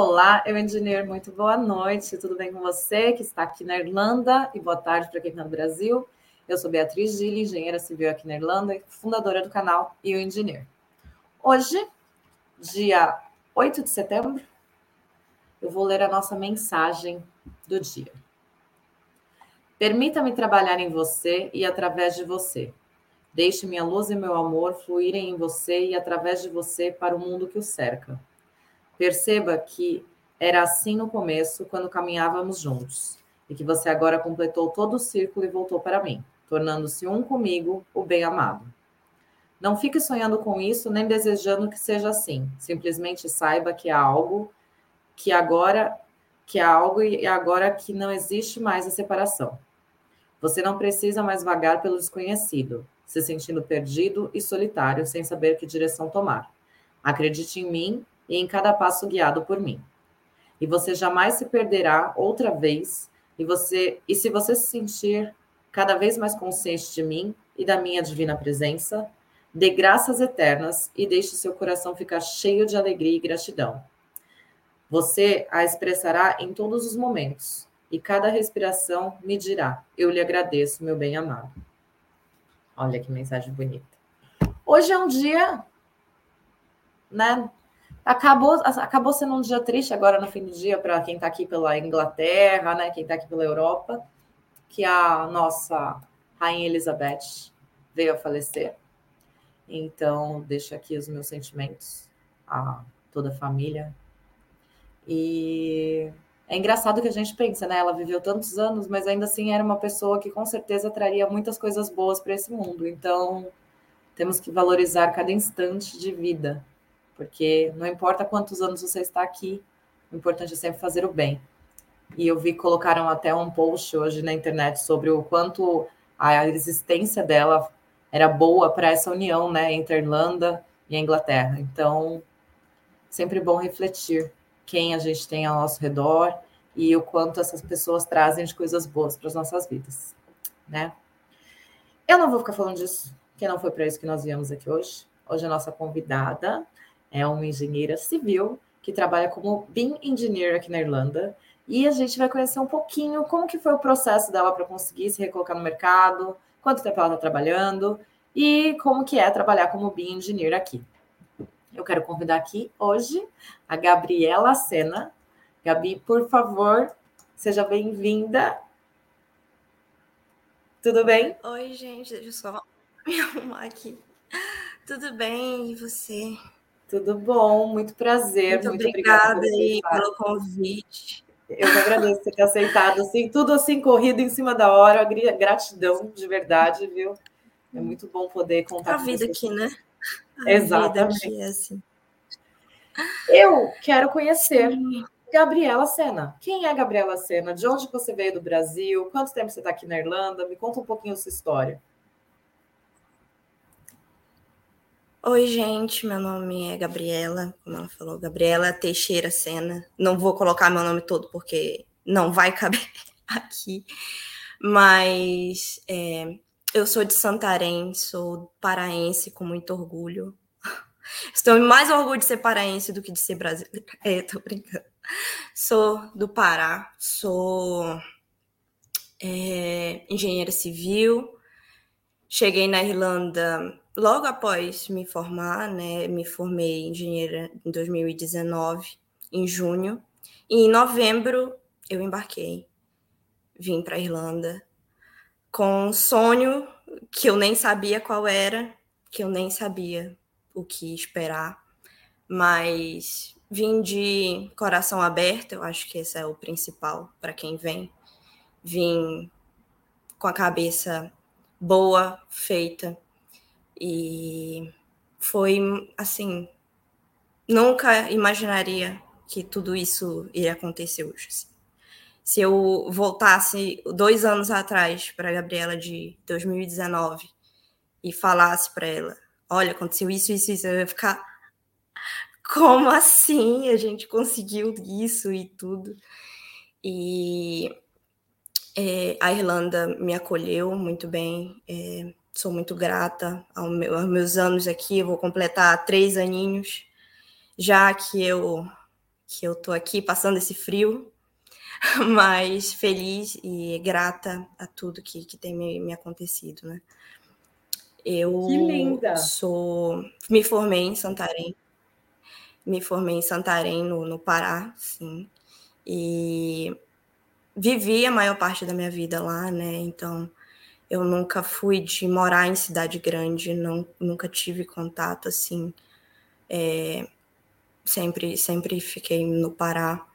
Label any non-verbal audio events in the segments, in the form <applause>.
Olá, eu engenheiro, muito boa noite. Tudo bem com você que está aqui na Irlanda? E boa tarde para quem está no Brasil. Eu sou Beatriz Gili, engenheira civil aqui na Irlanda e fundadora do canal E o Engineer. Hoje, dia 8 de setembro, eu vou ler a nossa mensagem do dia. Permita-me trabalhar em você e através de você. Deixe minha luz e meu amor fluírem em você e através de você para o mundo que o cerca. Perceba que era assim no começo, quando caminhávamos juntos, e que você agora completou todo o círculo e voltou para mim, tornando-se um comigo, o bem-amado. Não fique sonhando com isso, nem desejando que seja assim. Simplesmente saiba que há algo que agora que há algo e agora que não existe mais a separação. Você não precisa mais vagar pelo desconhecido, se sentindo perdido e solitário, sem saber que direção tomar. Acredite em mim e em cada passo guiado por mim. E você jamais se perderá outra vez, e você e se você se sentir cada vez mais consciente de mim e da minha divina presença, dê graças eternas e deixe seu coração ficar cheio de alegria e gratidão. Você a expressará em todos os momentos, e cada respiração me dirá: Eu lhe agradeço, meu bem amado. Olha que mensagem bonita. Hoje é um dia, né? Acabou, acabou sendo um dia triste agora no fim do dia para quem está aqui pela Inglaterra, né? Quem está aqui pela Europa, que a nossa Rainha Elizabeth veio a falecer. Então, deixo aqui os meus sentimentos a toda a família. E é engraçado que a gente pensa, né? Ela viveu tantos anos, mas ainda assim era uma pessoa que com certeza traria muitas coisas boas para esse mundo. Então, temos que valorizar cada instante de vida, porque não importa quantos anos você está aqui, o importante é sempre fazer o bem. E eu vi que colocaram até um post hoje na internet sobre o quanto a existência dela era boa para essa união, né, entre a Irlanda e a Inglaterra. Então, sempre bom refletir quem a gente tem ao nosso redor e o quanto essas pessoas trazem de coisas boas para as nossas vidas, né? Eu não vou ficar falando disso, que não foi para isso que nós viemos aqui hoje. Hoje a nossa convidada é uma engenheira civil que trabalha como BIM Engineer aqui na Irlanda e a gente vai conhecer um pouquinho como que foi o processo dela para conseguir se recolocar no mercado, quanto tempo ela está trabalhando e como que é trabalhar como BIM Engineer aqui. Eu quero convidar aqui hoje a Gabriela Sena. Gabi, por favor, seja bem-vinda. Tudo bem? Oi, gente, deixa eu só me arrumar aqui. Tudo bem, e você? Tudo bom, muito prazer. Muito, muito obrigada, aí pelo convite. Eu que agradeço você ter aceitado, assim, tudo assim, corrido em cima da hora, gratidão de verdade, viu? É muito bom poder contar a vida aqui, né? Exatamente. Assim. Eu quero conhecer Gabriela Sena. Quem é Gabriela Sena? De onde você veio do Brasil? Quanto tempo você está aqui na Irlanda? Me conta um pouquinho a sua história. Oi, gente. Meu nome é Gabriela, como ela falou, Gabriela Teixeira Sena. Não vou colocar meu nome todo porque não vai caber <laughs> aqui. Mas é, eu sou de Santarém, sou paraense com muito orgulho. <laughs> Estou mais orgulho de ser paraense do que de ser brasileira. <laughs> É, tô brincando. Sou do Pará, sou é, engenheira civil. Cheguei na Irlanda logo após me formar, né? Me formei engenheira em 2019, em junho. E em novembro eu embarquei, vim para a Irlanda com um sonho que eu nem sabia qual era, que eu nem sabia o que esperar, mas vim de coração aberto, eu acho que esse é o principal para quem vem. Vim com a cabeça boa, feita, e foi assim, nunca imaginaria que tudo isso iria acontecer hoje. Assim se eu voltasse dois anos atrás para a Gabriela de 2019 e falasse para ela: olha, aconteceu isso, isso, isso, eu ia ficar. Como assim? A gente conseguiu isso e tudo. E é, a Irlanda me acolheu muito bem. É, sou muito grata aos meus anos aqui. Vou completar três aninhos, já que eu que eu tô aqui passando esse frio, <laughs> mas feliz e grata a tudo que, que tem me, me acontecido, né? Eu que linda. sou me formei em Santarém. Me formei em Santarém, no, no Pará, sim. E vivi a maior parte da minha vida lá, né? Então, eu nunca fui de morar em cidade grande, não, nunca tive contato assim. É, sempre, sempre fiquei no Pará.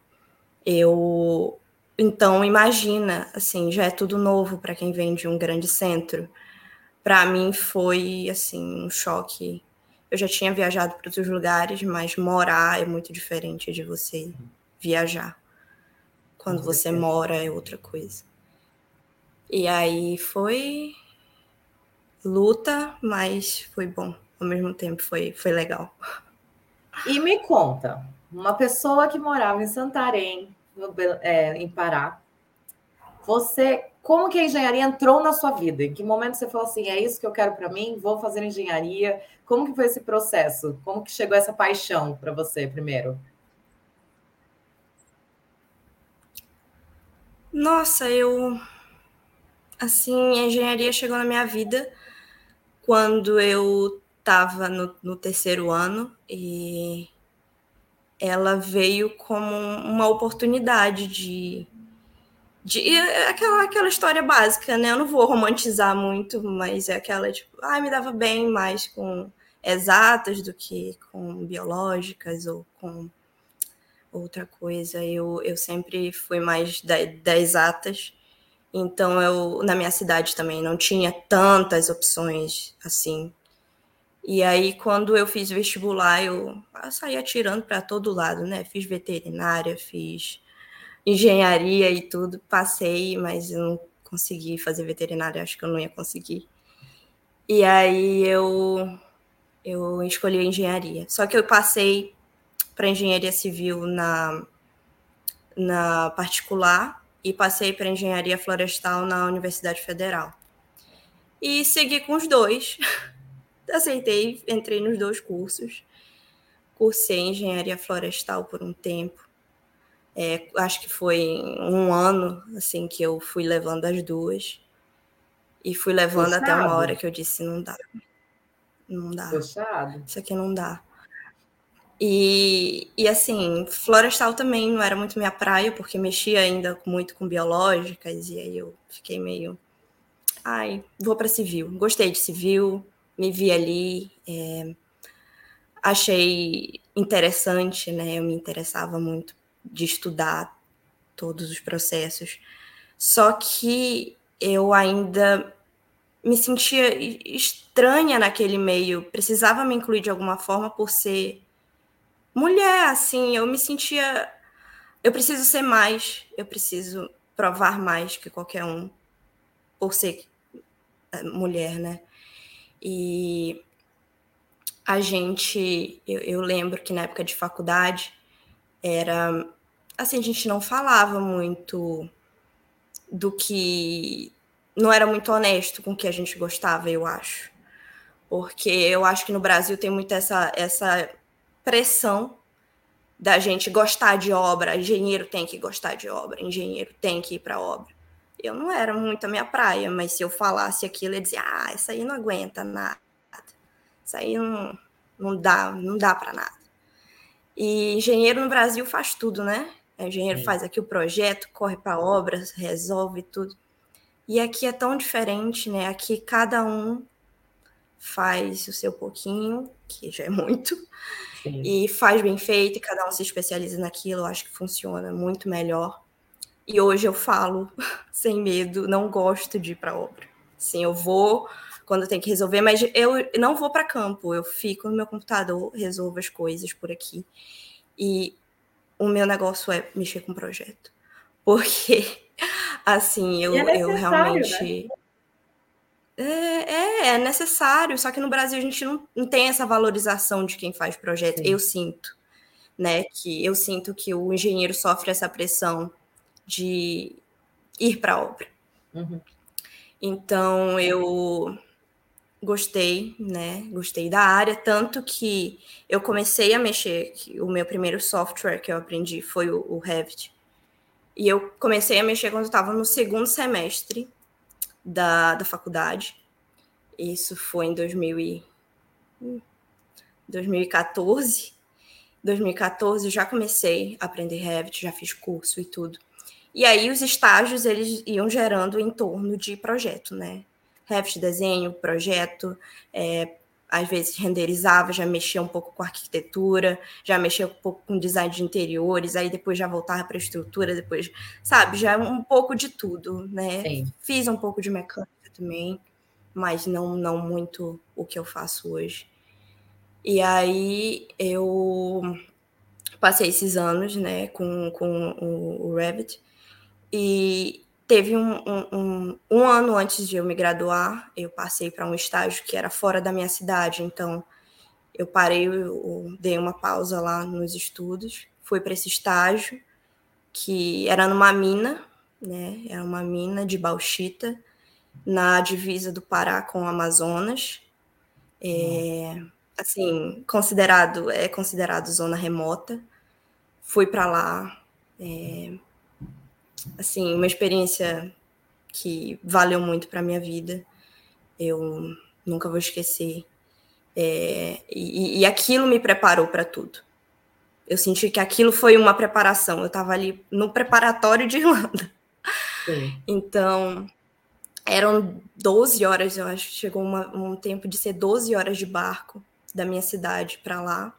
Eu então imagina, assim, já é tudo novo para quem vem de um grande centro. Para mim foi assim um choque. Eu já tinha viajado para outros lugares, mas morar é muito diferente de você viajar. Quando você mora é outra coisa. E aí foi luta, mas foi bom. Ao mesmo tempo foi, foi legal. E me conta, uma pessoa que morava em Santarém, no, é, em Pará, você, como que a engenharia entrou na sua vida? Em que momento você falou assim, é isso que eu quero para mim, vou fazer engenharia? Como que foi esse processo? Como que chegou essa paixão para você primeiro? Nossa, eu. Assim, a engenharia chegou na minha vida quando eu estava no, no, terceiro ano e ela veio como uma oportunidade de. de aquela, aquela história básica, né? Eu não vou romantizar muito, mas é aquela tipo, ah, me dava bem mais com exatas do que com biológicas ou com outra coisa. Eu, eu sempre fui mais da, das exatas. Então, eu, na minha cidade também não tinha tantas opções assim. E aí, quando eu fiz vestibular, eu, eu saí atirando para todo lado, né? Fiz veterinária, fiz engenharia e tudo. Passei, mas eu não consegui fazer veterinária, acho que eu não ia conseguir. E aí, eu, eu escolhi engenharia. Só que eu passei para engenharia civil na, na particular e passei para engenharia florestal na Universidade Federal. E segui com os dois. <laughs> Aceitei, entrei nos dois cursos. Cursei engenharia florestal por um tempo. É, acho que foi um ano assim que eu fui levando as duas. E fui levando até uma hora que eu disse: não dá. Não dá. Fechado. Isso aqui não dá. E, e assim, florestal também não era muito minha praia, porque mexia ainda muito com biológicas, e aí eu fiquei meio. Ai, vou para civil. Gostei de civil, me vi ali, é, achei interessante, né? Eu me interessava muito de estudar todos os processos. Só que eu ainda me sentia estranha naquele meio, precisava me incluir de alguma forma por ser mulher, assim, eu me sentia. Eu preciso ser mais, eu preciso provar mais que qualquer um, por ser é, mulher, né? E a gente, eu, eu lembro que na época de faculdade, era. Assim, a gente não falava muito do que. Não era muito honesto com o que a gente gostava, eu acho. Porque eu acho que no Brasil tem muito essa, essa pressão da gente gostar de obra, engenheiro tem que gostar de obra, engenheiro tem que ir para obra. Eu não era muito a minha praia, mas se eu falasse aquilo, eu dizia, ah, isso aí não aguenta nada. Isso aí não, não dá, não dá para nada. E engenheiro no Brasil faz tudo, né? O engenheiro Sim. faz aqui o projeto, corre para obras, resolve tudo. E aqui é tão diferente, né? Aqui cada um faz o seu pouquinho, que já é muito, Sim. e faz bem feito, e cada um se especializa naquilo, eu acho que funciona muito melhor. E hoje eu falo <laughs> sem medo, não gosto de ir para obra. Sim, eu vou quando tem que resolver, mas eu não vou para campo, eu fico no meu computador, resolvo as coisas por aqui. E o meu negócio é mexer com projeto. <laughs> Porque, assim, eu, é eu realmente. Né? É, é, necessário, só que no Brasil a gente não, não tem essa valorização de quem faz projeto. Sim. Eu sinto, né? Que eu sinto que o engenheiro sofre essa pressão de ir para a obra. Uhum. Então eu gostei, né? Gostei da área, tanto que eu comecei a mexer, o meu primeiro software que eu aprendi foi o, o Revit. E eu comecei a mexer quando estava no segundo semestre da, da faculdade. Isso foi em 2000 e, 2014. 2014 já comecei a aprender Revit, já fiz curso e tudo. E aí os estágios eles iam gerando em torno de projeto, né? Revit, desenho, projeto, é, às vezes renderizava, já mexia um pouco com arquitetura, já mexia um pouco com design de interiores, aí depois já voltava para a estrutura, depois, sabe, já um pouco de tudo, né? Sim. Fiz um pouco de mecânica também, mas não, não muito o que eu faço hoje. E aí eu passei esses anos, né, com, com o, o Revit, e teve um, um, um, um, ano antes de eu me graduar, eu passei para um estágio que era fora da minha cidade, então eu parei, eu dei uma pausa lá nos estudos, fui para esse estágio que era numa mina, né? Era uma mina de bauxita na divisa do Pará com o Amazonas. É, assim, considerado é considerado zona remota. Fui para lá, é, assim, uma experiência que valeu muito para minha vida. Eu nunca vou esquecer. É, e, e aquilo me preparou para tudo. Eu senti que aquilo foi uma preparação. Eu estava ali no preparatório de Irlanda. Sim. Então, eram 12 horas, eu acho que chegou uma, um tempo de ser 12 horas de barco da minha cidade para lá.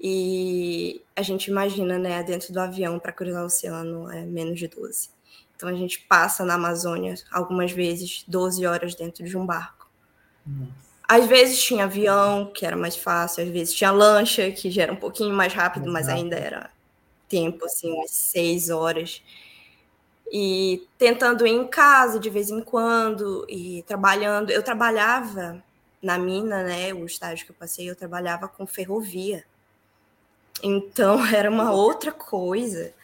E a gente imagina, né, dentro do avião para cruzar o oceano é menos de 12. Então a gente passa na Amazônia algumas vezes 12 horas dentro de um barco. Nossa. Às vezes tinha avião, que era mais fácil, às vezes tinha lancha, que já era um pouquinho mais rápido, mas ainda era tempo, assim, umas seis horas. E tentando ir em casa de vez em quando, e trabalhando. Eu trabalhava na mina, né? O estágio que eu passei, eu trabalhava com ferrovia. Então <laughs> era uma outra coisa.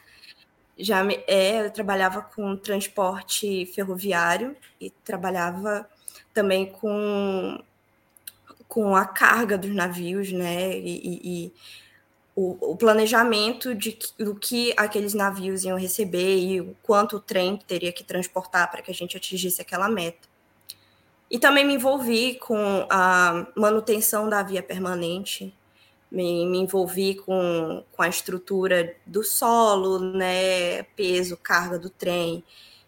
Já me, é, eu trabalhava com transporte ferroviário e trabalhava também com, com a carga dos navios, né? E, e, e o, o, planejamento de, do que aqueles navios iam receber e o quanto o trem teria que transportar para que a gente atingisse aquela meta. E também me envolvi com a manutenção da via permanente, me, me envolvi com, com a estrutura do solo, né, peso, carga do trem,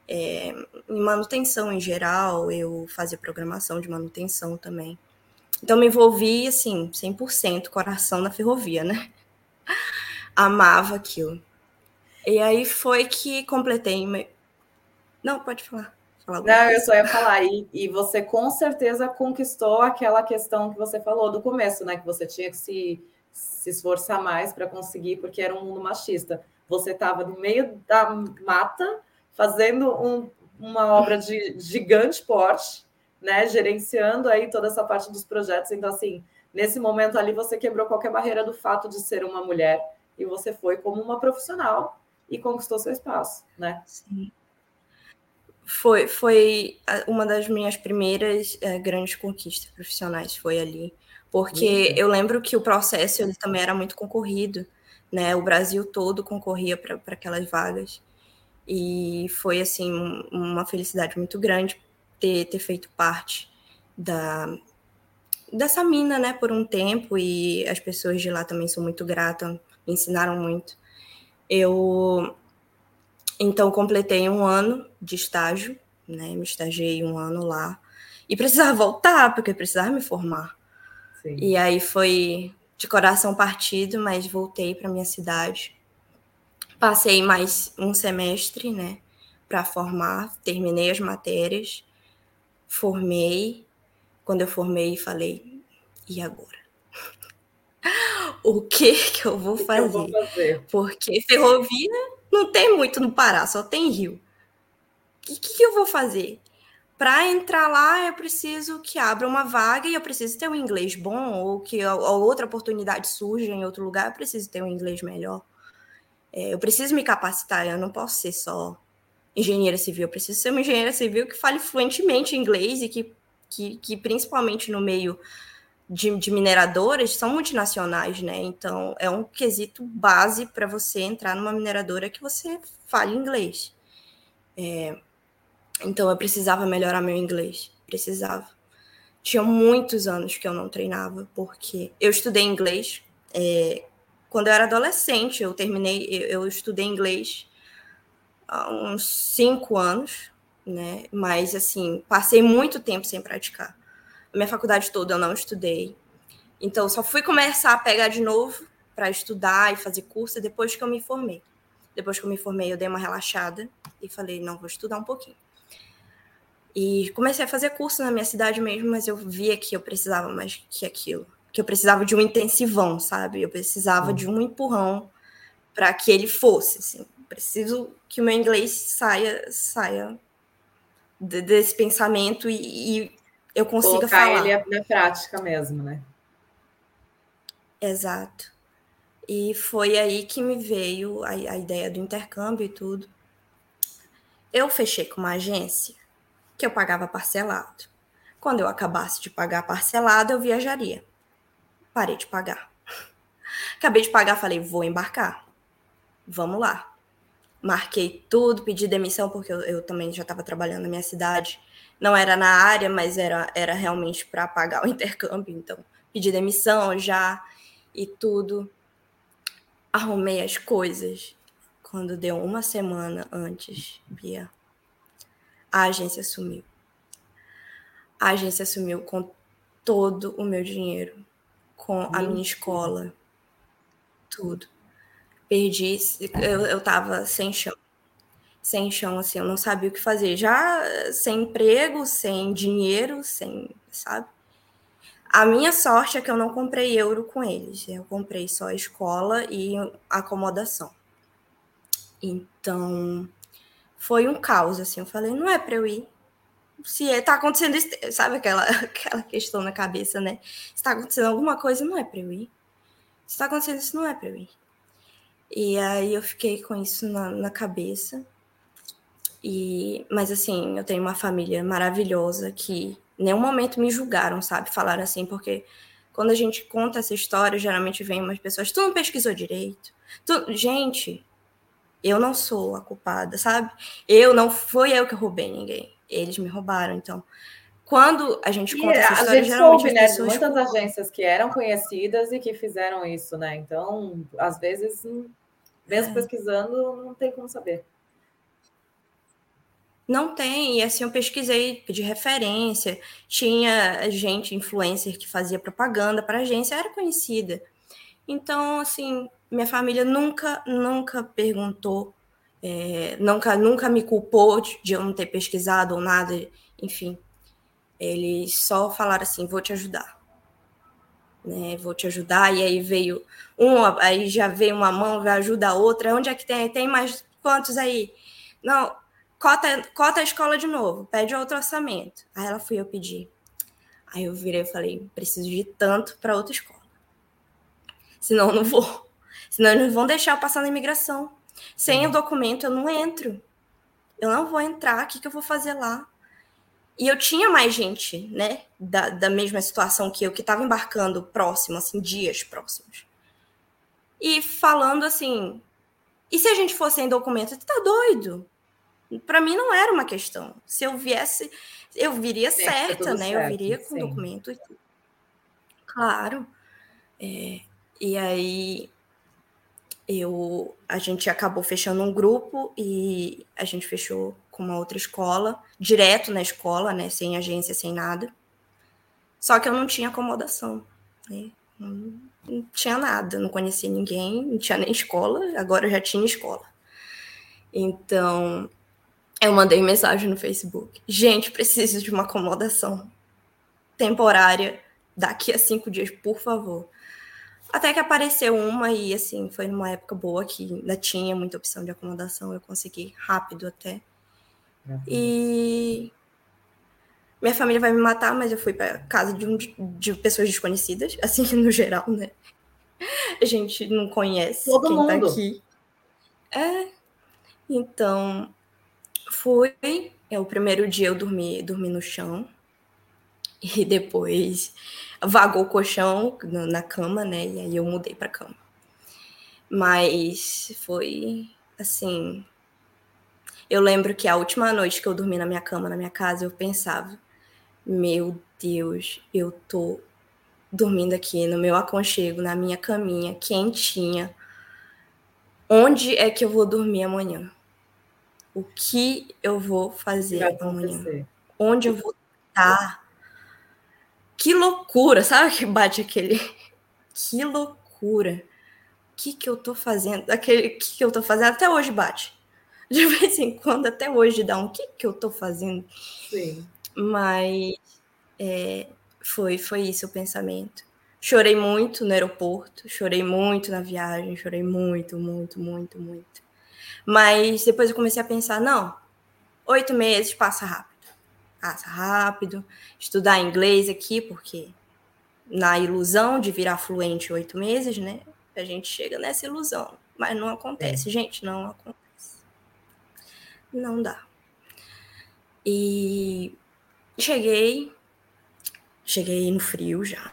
é, em manutenção em geral, eu fazia programação de manutenção também. Então me envolvi, assim, 100% coração na ferrovia, né? <laughs> Amava aquilo. E aí foi que completei. Não, pode falar. Não, eu só ia falar. E, e você com certeza conquistou aquela questão que você falou do começo, né? Que você tinha que se se esforçar mais para conseguir, porque era um mundo machista. Você estava no meio da mata, fazendo um, uma obra de gigante porte, né? Gerenciando aí toda essa parte dos projetos. Então, assim, nesse momento ali, você quebrou qualquer barreira do fato de ser uma mulher e você foi como uma profissional e conquistou seu espaço, né? Sim. Foi, foi uma das minhas primeiras é, grandes conquistas profissionais, foi ali porque eu lembro que o processo ele também era muito concorrido, né? O Brasil todo concorria para aquelas vagas. E foi, assim, uma felicidade muito grande ter, ter feito parte da, dessa mina, né, por um tempo. E as pessoas de lá também são muito gratas, me ensinaram muito. Eu, então, completei um ano de estágio, né? Me estagiei um ano lá. E precisava voltar, porque precisava me formar. Sim. E aí foi de coração partido, mas voltei para minha cidade. Passei mais um semestre, né, para formar, terminei as matérias, formei. Quando eu formei, falei: e agora? <laughs> o que que eu vou fazer? Eu vou fazer? Porque ferrovia não tem muito no Pará, só tem rio. O que, que eu vou fazer? para entrar lá, eu preciso que abra uma vaga e eu preciso ter um inglês bom, ou que a, outra oportunidade surja em outro lugar, eu preciso ter um inglês melhor. É, eu preciso me capacitar, eu não posso ser só engenheira civil, eu preciso ser uma engenheira civil que fale fluentemente inglês e que que, que principalmente no meio de, de, mineradoras são multinacionais, né? Então é um quesito base para você entrar numa mineradora que você fale inglês. É, então eu precisava melhorar meu inglês, precisava. Tinha muitos anos que eu não treinava, porque eu estudei inglês. É, quando eu era adolescente, eu terminei, eu, eu estudei inglês há uns cinco anos, né? Mas assim, passei muito tempo sem praticar. Minha faculdade toda eu não estudei. Então, só fui começar a pegar de novo para estudar e fazer curso depois que eu me formei. Depois que eu me formei, eu dei uma relaxada e falei, não, vou estudar um pouquinho. E comecei a fazer curso na minha cidade mesmo, mas eu via que eu precisava mais que aquilo. Que eu precisava de um intensivão, sabe? Eu precisava de um empurrão para que ele fosse, assim. Preciso que o meu inglês saia, saia desse pensamento e, e eu consiga Colocar falar. ele na prática mesmo, né? Exato. E foi aí que me veio a, a ideia do intercâmbio e tudo. Eu fechei com uma agência que eu pagava parcelado. Quando eu acabasse de pagar parcelado, eu viajaria. Parei de pagar. <laughs> Acabei de pagar, falei, vou embarcar. Vamos lá. Marquei tudo, pedi demissão, porque eu, eu também já estava trabalhando na minha cidade. Não era na área, mas era, era realmente para pagar o intercâmbio. Então, pedi demissão já e tudo. Arrumei as coisas. Quando deu uma semana antes, Bia, a agência sumiu. A agência sumiu com todo o meu dinheiro, com a minha escola, tudo. Perdi, eu, eu tava sem chão. Sem chão, assim, eu não sabia o que fazer. Já sem emprego, sem dinheiro, sem, sabe? A minha sorte é que eu não comprei euro com eles. Eu comprei só escola e acomodação. Então, foi um caos, assim. Eu falei, não é para eu ir. Se é, tá acontecendo isso, sabe aquela, <laughs> aquela questão na cabeça, né? Se tá acontecendo alguma coisa, não é para eu ir. Se tá acontecendo isso, não é para eu ir. E aí eu fiquei com isso na, na cabeça. E, mas assim, eu tenho uma família maravilhosa que nenhum momento me julgaram, sabe? Falaram assim, porque quando a gente conta essa história, geralmente vem umas pessoas, tu não pesquisou direito. Tu... Gente, eu não sou a culpada, sabe? Eu não fui eu que roubei ninguém. Eles me roubaram, então. Quando a gente conta e essa história, a gente geralmente soube, né, muitas agências que eram conhecidas e que fizeram isso, né? Então, às vezes, mesmo é. pesquisando, não tem como saber. Não tem, e assim eu pesquisei de referência, tinha gente, influencer, que fazia propaganda para agência, era conhecida. Então, assim, minha família nunca, nunca perguntou, é, nunca, nunca me culpou de eu não ter pesquisado ou nada, enfim. Eles só falaram assim: vou te ajudar. Né, vou te ajudar, e aí veio um, aí já veio uma mão, vai ajuda a outra. Onde é que tem? Tem mais quantos aí? Não, cota, cota a escola de novo, pede outro orçamento. Aí ela fui eu pedir. Aí eu virei e falei, preciso de tanto para outra escola. Senão eu não vou. Senão eles vão deixar eu passar na imigração. Sem o documento eu não entro. Eu não vou entrar, o que, que eu vou fazer lá? E eu tinha mais gente, né, da, da mesma situação que eu, que estava embarcando próximo, assim, dias próximos. E falando assim, e se a gente fosse sem documento? Você tá doido? Para mim não era uma questão. Se eu viesse, eu viria certa, né? Certo, eu viria com sim. documento e. Claro. É, e aí eu a gente acabou fechando um grupo e a gente fechou com uma outra escola, direto na escola, né? Sem agência, sem nada. Só que eu não tinha acomodação, né? Não, não tinha nada, não conhecia ninguém, não tinha nem escola, agora eu já tinha escola. Então, eu mandei mensagem no Facebook. Gente, preciso de uma acomodação temporária daqui a cinco dias, por favor. Até que apareceu uma e, assim, foi numa época boa que ainda tinha muita opção de acomodação. Eu consegui rápido até. Uhum. E minha família vai me matar, mas eu fui para casa de, um, de pessoas desconhecidas, <laughs> assim, no geral, né? A gente não conhece Todo quem tá mundo. tá aqui. É. Então, Fui, é o primeiro dia eu dormi, dormi no chão. E depois vagou o colchão na cama, né? E aí eu mudei para cama. Mas foi assim. Eu lembro que a última noite que eu dormi na minha cama, na minha casa, eu pensava: meu Deus, eu tô dormindo aqui no meu aconchego, na minha caminha, quentinha. Onde é que eu vou dormir amanhã? O que eu vou fazer amanhã? Onde eu vou estar? Que loucura, sabe que bate aquele. Que loucura. O que, que eu tô fazendo? Aquele que, que eu tô fazendo até hoje bate. De vez em quando, até hoje dá um que, que eu tô fazendo. Sim. Mas é, foi, foi isso o pensamento. Chorei muito no aeroporto, chorei muito na viagem, chorei muito, muito, muito, muito. Mas depois eu comecei a pensar, não, oito meses passa rápido passa rápido, estudar inglês aqui, porque na ilusão de virar fluente oito meses, né? A gente chega nessa ilusão, mas não acontece, é. gente, não acontece. Não dá. E cheguei, cheguei no frio já,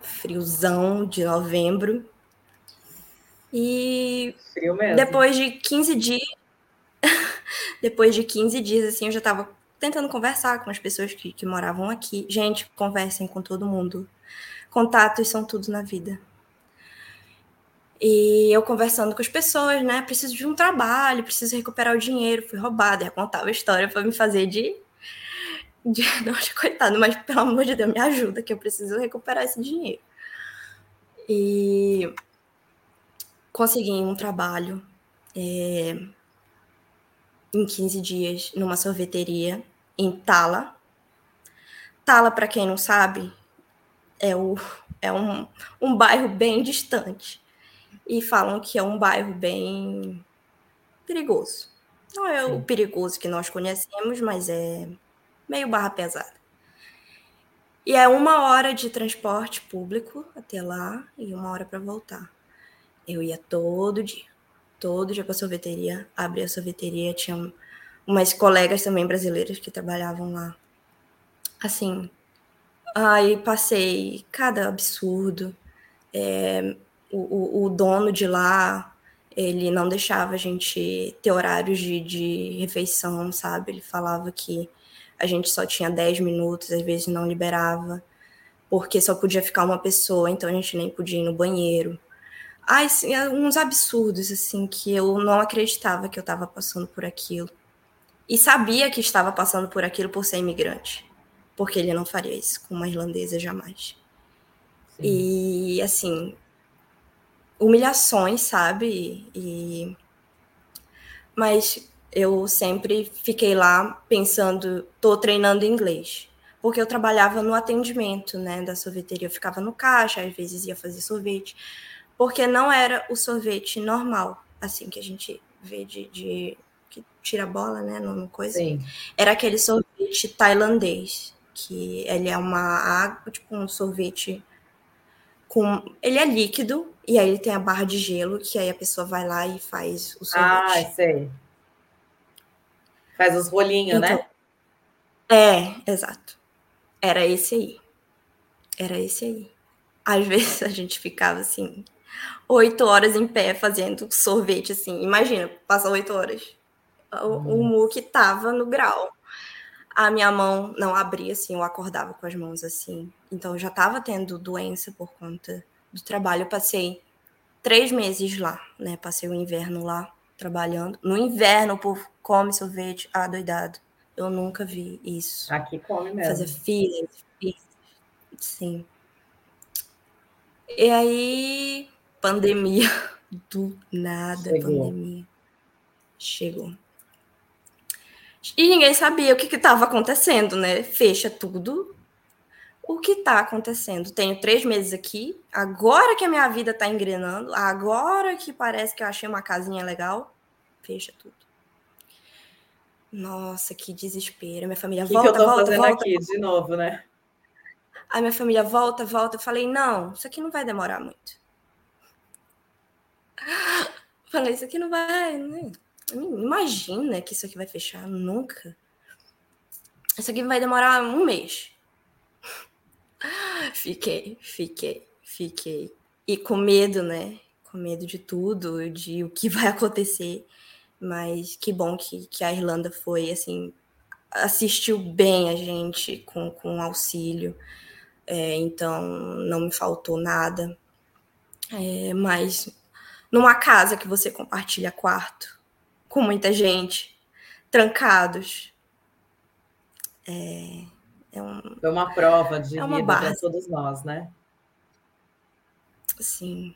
friozão de novembro. E depois de 15 dias, <laughs> depois de 15 dias, assim, eu já tava tentando conversar com as pessoas que, que moravam aqui. Gente, conversem com todo mundo. Contatos são tudo na vida. E eu conversando com as pessoas, né? Preciso de um trabalho, preciso recuperar o dinheiro. Fui roubada, ia contar a história para me fazer de. de <laughs> não, coitado, mas pelo amor de Deus, me ajuda, que eu preciso recuperar esse dinheiro. E consegui um trabalho é, em 15 dias numa sorveteria em Tala. Tala, para quem não sabe, é, o, é um, um bairro bem distante. E falam que é um bairro bem perigoso. Não é Sim. o perigoso que nós conhecemos, mas é meio barra pesada. E é uma hora de transporte público até lá e uma hora para voltar. Eu ia todo dia, todo dia para a sorveteria, abria a sorveteria, tinha umas colegas também brasileiras que trabalhavam lá. Assim, aí passei cada absurdo. É, o, o, dono de lá, ele não deixava a gente ter horários de, de refeição, sabe? Ele falava que a gente só tinha 10 minutos, às vezes não liberava, porque só podia ficar uma pessoa, então a gente nem podia ir no banheiro. Ai, uns absurdos, assim, que eu não acreditava que eu estava passando por aquilo e sabia que estava passando por aquilo por ser imigrante, porque ele não faria isso com uma irlandesa jamais. Sim. E assim, humilhações, sabe? E mas eu sempre fiquei lá pensando, tô treinando inglês, porque eu trabalhava no atendimento, né, da sorveteria, eu ficava no caixa, às vezes ia fazer sorvete, porque não era o sorvete normal, assim que a gente vê de, de que tira a bola, né, no, no coisa. Sim. Era aquele sorvete tailandês, que ele é uma água, tipo um sorvete com, ele é líquido e aí ele tem a barra de gelo, que aí a pessoa vai lá e faz o sorvete. Ah, sei. Faz os rolinhos, né? então, né? É, exato. Era esse aí. Era esse aí. Às <laughs> vezes a gente ficava assim, oito horas em pé fazendo sorvete, assim. Imagina, passa oito horas o, o muque tava no grau. A minha mão não abria, assim, eu acordava com as mãos assim. Então eu já estava tendo doença por conta do trabalho. Eu passei três meses lá, né? Passei o inverno lá trabalhando. No inverno, o povo come sorvete ah, doidado. Eu nunca vi isso. Aqui come mesmo. Fazer filas, sim. E aí, pandemia, do nada, Chegou. pandemia. Chegou. E ninguém sabia o que estava acontecendo, né? Fecha tudo. O que está acontecendo? Tenho três meses aqui. Agora que a minha vida está engrenando, agora que parece que eu achei uma casinha legal, fecha tudo. Nossa, que desespero. Minha família que volta, que eu tô volta, fazendo volta, aqui volta. de novo, né? A minha família volta, volta. Eu falei, não, isso aqui não vai demorar muito. Falei, isso aqui não vai. Né? Imagina que isso aqui vai fechar, nunca. Isso aqui vai demorar um mês. Fiquei, fiquei, fiquei. E com medo, né? Com medo de tudo, de o que vai acontecer. Mas que bom que, que a Irlanda foi, assim, assistiu bem a gente com, com auxílio. É, então, não me faltou nada. É, mas numa casa que você compartilha quarto, com muita gente, trancados. É, é, um, é uma prova de é vida para todos nós, né? Sim.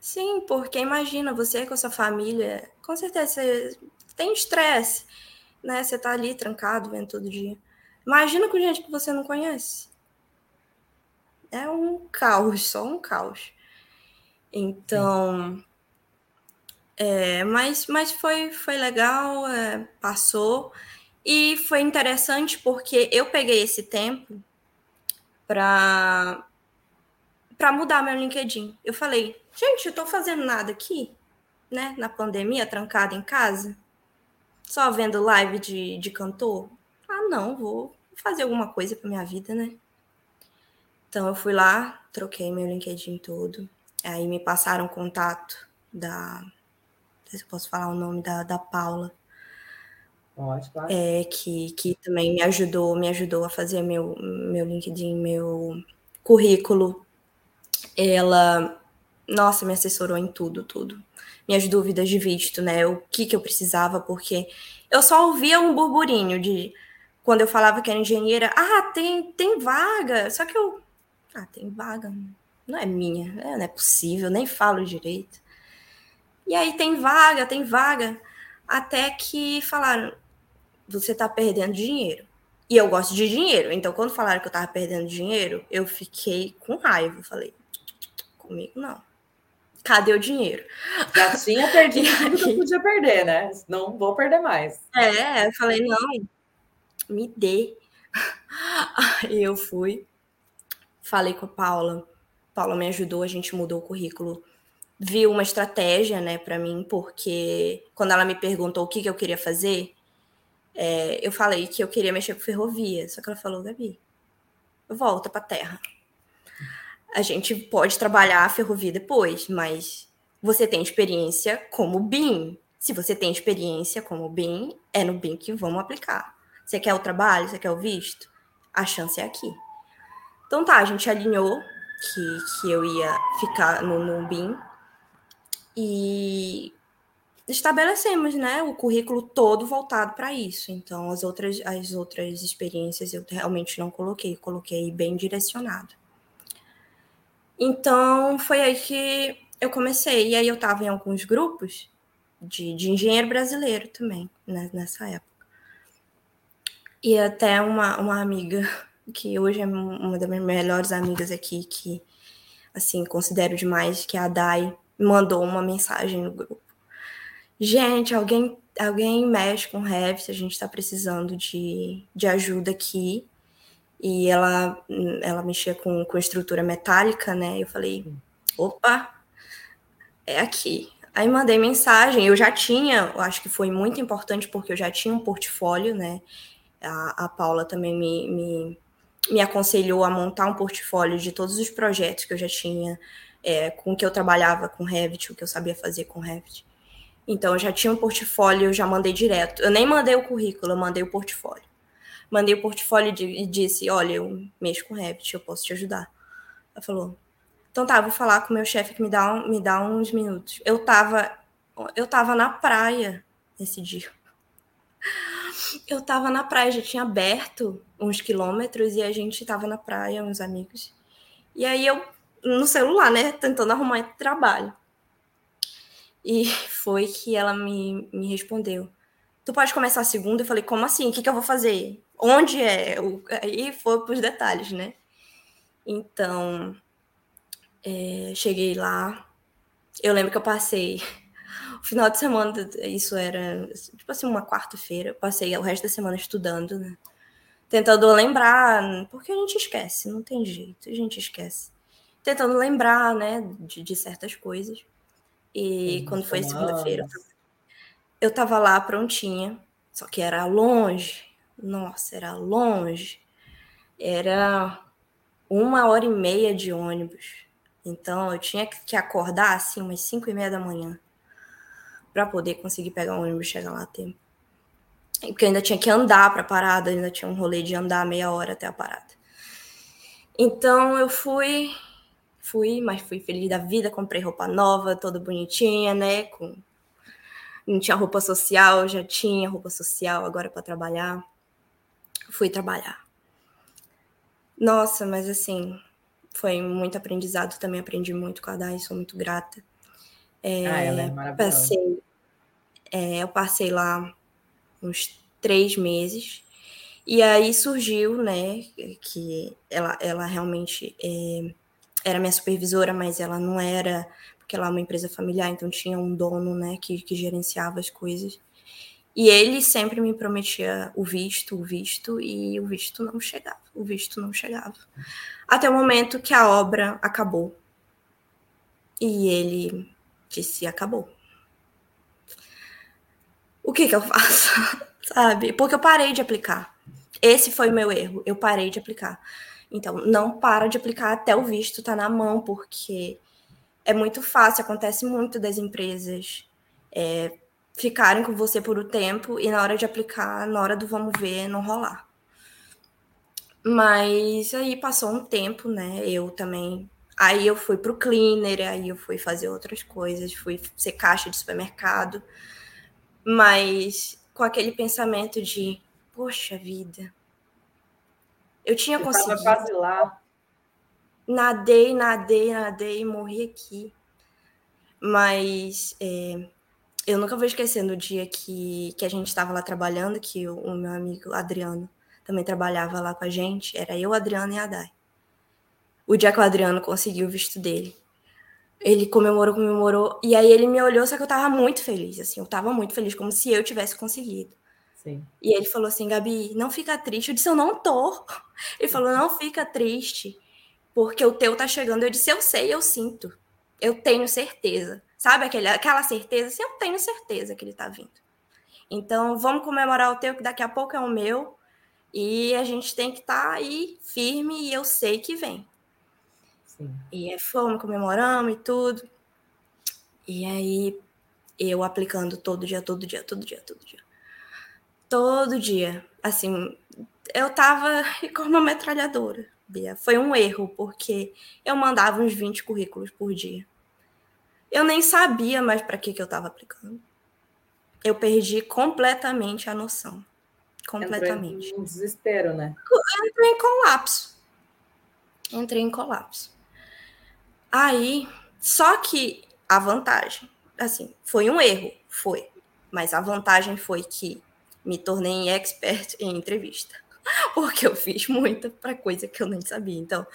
Sim, porque imagina você com a sua família, com certeza você tem estresse, né? Você tá ali trancado vendo todo dia. Imagina com gente que você não conhece. É um caos, só um caos. Então, é, mas, mas foi, foi legal, é, passou. E foi interessante porque eu peguei esse tempo para para mudar meu LinkedIn. Eu falei, gente, eu tô fazendo nada aqui, né? Na pandemia, trancada em casa, só vendo live de, de cantor. Ah, não, vou fazer alguma coisa para minha vida, né? Então eu fui lá, troquei meu LinkedIn todo. Aí me passaram contato da. Não sei se eu posso falar o nome da, da Paula. Pode, claro. É, que, que também me ajudou, me ajudou a fazer meu, meu LinkedIn, meu currículo. Ela, nossa, me assessorou em tudo, tudo. Minhas dúvidas de visto, né? O que, que eu precisava, porque eu só ouvia um burburinho de quando eu falava que era engenheira, ah, tem, tem vaga. Só que eu. Ah, tem vaga não é minha, é, não é possível, nem falo direito. E aí tem vaga, tem vaga, até que falaram, você tá perdendo dinheiro. E eu gosto de dinheiro, então quando falaram que eu tava perdendo dinheiro, eu fiquei com raiva, falei, comigo não. Cadê o dinheiro? Já tinha perdido <laughs> tudo que eu podia perder, né? Não vou perder mais. É, eu falei, não, me dê. <laughs> Aí eu fui, falei com a Paula, Paula me ajudou, a gente mudou o currículo. Viu uma estratégia, né, para mim, porque quando ela me perguntou o que, que eu queria fazer, é, eu falei que eu queria mexer com ferrovia. Só que ela falou, Gabi, volta para terra. A gente pode trabalhar a ferrovia depois, mas você tem experiência como BIM. Se você tem experiência como BIM, é no BIM que vamos aplicar. Você quer o trabalho? Você quer o visto? A chance é aqui. Então tá, a gente alinhou que, que eu ia ficar no, no BIM. E estabelecemos né, o currículo todo voltado para isso. Então, as outras, as outras experiências eu realmente não coloquei, coloquei bem direcionado. Então, foi aí que eu comecei. E aí eu estava em alguns grupos de, de engenheiro brasileiro também, né, nessa época. E até uma, uma amiga <laughs> que hoje é uma das minhas melhores amigas aqui, que, assim, considero demais, que é a Dai, mandou uma mensagem no grupo. Gente, alguém, alguém mexe com Revit, a gente está precisando de, de ajuda aqui. E ela, ela mexia com, com estrutura metálica, né? Eu falei, opa, é aqui. Aí mandei mensagem, eu já tinha, eu acho que foi muito importante porque eu já tinha um portfólio, né? A, a Paula também me, me me aconselhou a montar um portfólio de todos os projetos que eu já tinha, é, com que eu trabalhava com Revit, o que eu sabia fazer com Revit. Então, eu já tinha um portfólio, eu já mandei direto. Eu nem mandei o currículo, eu mandei o portfólio. Mandei o portfólio e disse: Olha, eu mexo com Revit, eu posso te ajudar. Ela falou: Então tá, vou falar com o meu chefe que me dá, um, me dá uns minutos. Eu tava, eu tava na praia esse dia. <laughs> Eu tava na praia, já tinha aberto uns quilômetros e a gente tava na praia, uns amigos. E aí eu, no celular, né, tentando arrumar trabalho. E <laughs> foi que ela me, me respondeu. Tu pode começar segunda? Eu falei, como assim? O que, que eu vou fazer? Onde é? Aí foi para os detalhes, né? Então, é, cheguei lá. Eu lembro que eu passei <laughs> o final de semana, isso era tipo assim, uma quarta-feira. Passei o resto da semana estudando, né? Tentando lembrar, porque a gente esquece, não tem jeito, a gente esquece. Tentando lembrar, né, de, de certas coisas. E quando foi segunda-feira, eu tava lá prontinha, só que era longe. Nossa, era longe. Era uma hora e meia de ônibus. Então eu tinha que acordar assim umas cinco e meia da manhã para poder conseguir pegar o ônibus e chegar lá a tempo. Porque eu ainda tinha que andar para a parada, ainda tinha um rolê de andar meia hora até a parada. Então eu fui, fui, mas fui feliz da vida, comprei roupa nova, toda bonitinha, né? Com... Não tinha roupa social, já tinha roupa social agora para trabalhar. Fui trabalhar. Nossa, mas assim, foi muito aprendizado também, aprendi muito com a Dai, sou muito grata. É, ah, ela é maravilhosa. Passei, é, eu passei lá uns três meses, e aí surgiu, né, que ela, ela realmente é, era minha supervisora, mas ela não era, porque ela é uma empresa familiar, então tinha um dono, né, que, que gerenciava as coisas. E ele sempre me prometia o visto, o visto, e o visto não chegava, o visto não chegava. Até o momento que a obra acabou. E ele disse: acabou. O que, que eu faço? <laughs> Sabe? Porque eu parei de aplicar. Esse foi o meu erro. Eu parei de aplicar. Então, não para de aplicar até o visto tá na mão, porque é muito fácil, acontece muito das empresas é, ficarem com você por um tempo e na hora de aplicar, na hora do vamos ver, não rolar. Mas aí passou um tempo, né? Eu também. Aí eu fui pro cleaner, aí eu fui fazer outras coisas, fui ser caixa de supermercado, mas com aquele pensamento de, poxa vida, eu tinha eu conseguido. Tava quase lá. Nadei, nadei, nadei, morri aqui. Mas é, eu nunca vou esquecer no dia que, que a gente estava lá trabalhando, que o, o meu amigo Adriano também trabalhava lá com a gente, era eu, Adriano e a Dai. O dia que o Adriano conseguiu o visto dele. Ele comemorou, comemorou, e aí ele me olhou, só que eu tava muito feliz, assim, eu tava muito feliz, como se eu tivesse conseguido. Sim. E ele falou assim, Gabi, não fica triste. Eu disse, eu não tô. Ele falou, não fica triste, porque o teu tá chegando. Eu disse, eu sei, eu sinto. Eu tenho certeza. Sabe aquele, aquela certeza? Assim, eu tenho certeza que ele tá vindo. Então, vamos comemorar o teu, que daqui a pouco é o meu. E a gente tem que estar tá aí firme e eu sei que vem. Sim. E fomos, comemoramos e tudo. E aí eu aplicando todo dia, todo dia, todo dia, todo dia. Todo dia. Assim, eu tava <laughs> com uma metralhadora, Bia. Foi um erro, porque eu mandava uns 20 currículos por dia. Eu nem sabia mais para que, que eu estava aplicando. Eu perdi completamente a noção. Completamente. Entrou em desespero, né? entrei em colapso. Entrei em colapso. Aí, só que a vantagem, assim, foi um erro, foi. Mas a vantagem foi que me tornei expert em entrevista. <laughs> Porque eu fiz muita para coisa que eu nem sabia. Então,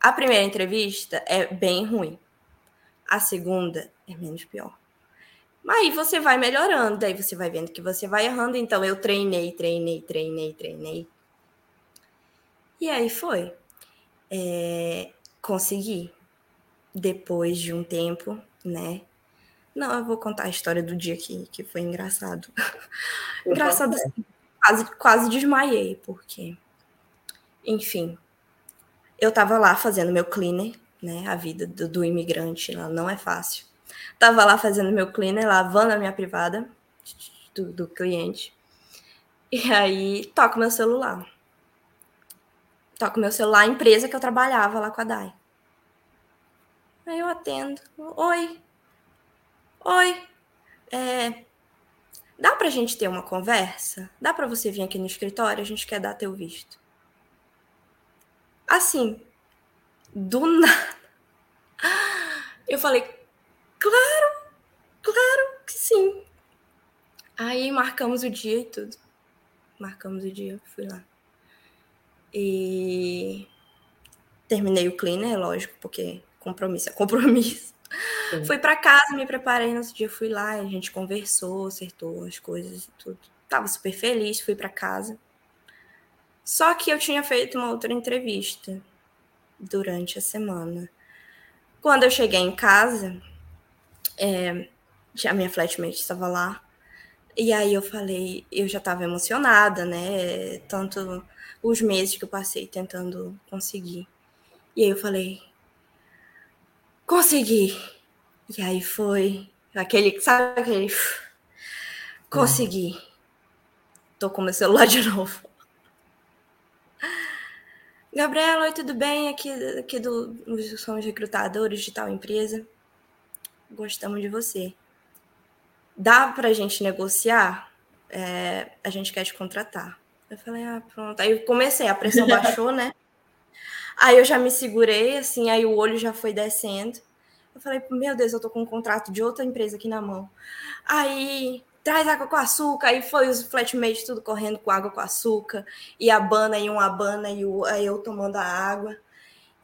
a primeira entrevista é bem ruim. A segunda é menos pior. Mas aí você vai melhorando, daí você vai vendo que você vai errando. Então eu treinei, treinei, treinei, treinei. E aí foi. É, consegui. Depois de um tempo, né? Não, eu vou contar a história do dia que, que foi engraçado. <laughs> engraçado assim, quase, quase desmaiei, porque. Enfim. Eu tava lá fazendo meu cleaner, né? A vida do, do imigrante lá não é fácil. Tava lá fazendo meu cleaner, lavando a minha privada do, do cliente. E aí toco meu celular. Toco meu celular, a empresa que eu trabalhava lá com a Dai. Aí eu atendo. Oi. Oi. É, dá pra gente ter uma conversa? Dá pra você vir aqui no escritório? A gente quer dar teu visto. Assim, do <laughs> nada. Eu falei, Claro, claro que sim. Aí marcamos o dia e tudo. Marcamos o dia, fui lá. E terminei o cleaner, lógico, porque compromisso é compromisso. Sim. Fui para casa, me preparei no dia, fui lá, a gente conversou, acertou as coisas e tudo. Tava super feliz, fui para casa. Só que eu tinha feito uma outra entrevista durante a semana. Quando eu cheguei em casa, é, a minha flatmate estava lá. E aí eu falei, eu já estava emocionada, né? Tanto os meses que eu passei tentando conseguir. E aí eu falei, consegui. E aí foi aquele, sabe aquele, consegui. Tô com meu celular de <laughs> novo. Gabriela, oi, tudo bem? Aqui, aqui do, somos recrutadores de tal empresa. Gostamos de você. Dá para a gente negociar? É, a gente quer te contratar. Eu falei, ah, pronto. Aí comecei, a pressão <laughs> baixou, né? Aí eu já me segurei, assim, aí o olho já foi descendo. Eu falei, meu Deus, eu tô com um contrato de outra empresa aqui na mão. Aí traz água com açúcar, aí foi os flatmates tudo correndo com água com açúcar, e a bana e um abana, e o, aí eu tomando a água.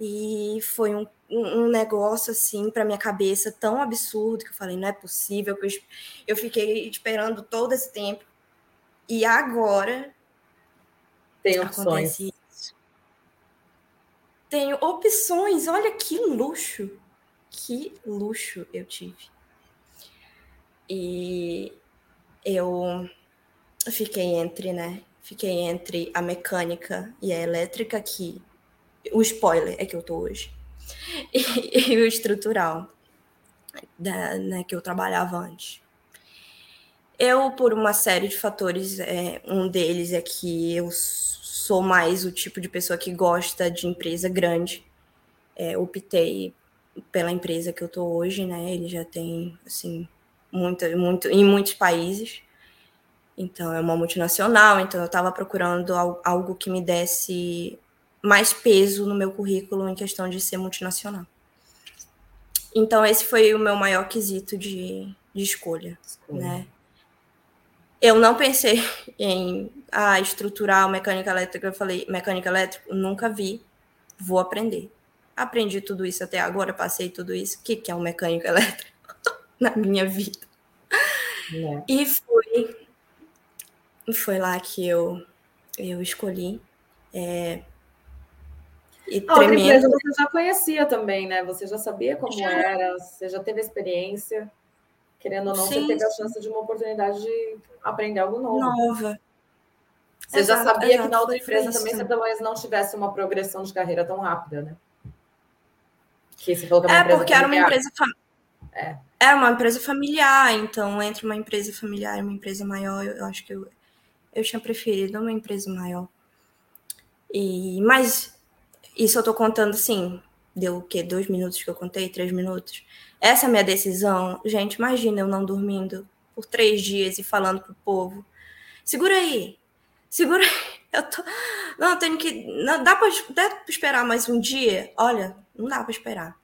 E foi um, um negócio assim para minha cabeça tão absurdo que eu falei, não é possível, que eu, eu fiquei esperando todo esse tempo. E agora tem opções. Isso. Tenho opções, olha que luxo. Que luxo eu tive. E eu fiquei entre, né? Fiquei entre a mecânica e a elétrica, que o spoiler é que eu tô hoje, <laughs> e, e o estrutural, da, né, que eu trabalhava antes. Eu, por uma série de fatores, é, um deles é que eu sou mais o tipo de pessoa que gosta de empresa grande. É, optei pela empresa que eu tô hoje, né? Ele já tem, assim, muito, muito, em muitos países. Então, é uma multinacional, então eu estava procurando algo que me desse mais peso no meu currículo em questão de ser multinacional. Então, esse foi o meu maior quesito de, de escolha, escolha. né? Eu não pensei <laughs> em ah, estruturar mecânica elétrica. Eu falei, mecânica elétrica, nunca vi, vou aprender. Aprendi tudo isso até agora, passei tudo isso. O que, que é um mecânico <laughs> elétrico na minha vida? É. E foi foi lá que eu, eu escolhi. É, e a outra empresa você já conhecia também, né? Você já sabia como já. era, você já teve experiência. Querendo ou não, sim, você teve a chance de uma oportunidade de aprender algo novo. Nova. Você exato, já sabia exato, que na outra empresa também você talvez não tivesse uma progressão de carreira tão rápida, né? Que você falou que é, é porque era uma empresa familiar. É. Era uma empresa familiar, então entre uma empresa familiar e uma empresa maior, eu acho que eu, eu tinha preferido uma empresa maior. E, mas isso eu tô contando, sim. Deu o quê? Dois minutos que eu contei? Três minutos? Essa é minha decisão. Gente, imagina eu não dormindo por três dias e falando pro povo: segura aí, segura aí. Eu tô. Não, tenho que. Não, dá pra esperar mais um dia? Olha, não dá pra esperar.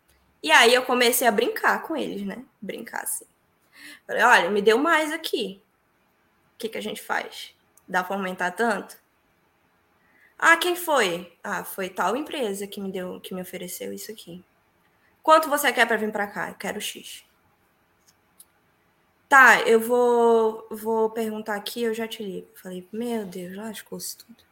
E aí eu comecei a brincar com eles, né? Brincar assim. Falei: olha, me deu mais aqui. O que, que a gente faz? Dá para aumentar tanto? Ah, quem foi? Ah, foi tal empresa que me deu, que me ofereceu isso aqui. Quanto você quer para vir para cá? Eu quero X. Tá, eu vou, vou perguntar aqui, eu já te ligo. Falei, meu Deus, lascou-se tudo.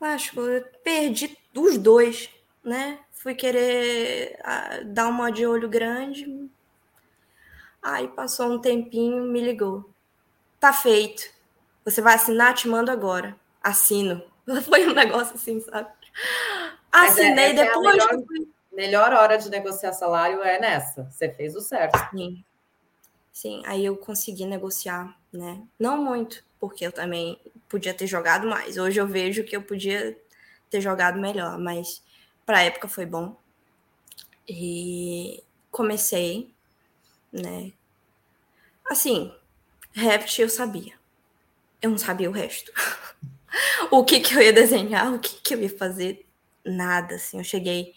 Lascou, eu perdi os dois, né? Fui querer ah, dar uma de olho grande. Aí passou um tempinho, me ligou. Tá feito. Você vai assinar? Te mando agora. Assino. <laughs> Foi um negócio assim, sabe? Assinei é, depois. É melhor, hora de negociar salário é nessa. Você fez o certo. Sim. Sim, aí eu consegui negociar, né? Não muito, porque eu também podia ter jogado mais. Hoje eu vejo que eu podia ter jogado melhor, mas para a época foi bom. E comecei, né? Assim, Revit eu sabia eu não sabia o resto. <laughs> o que que eu ia desenhar, o que que eu ia fazer, nada, assim. Eu cheguei,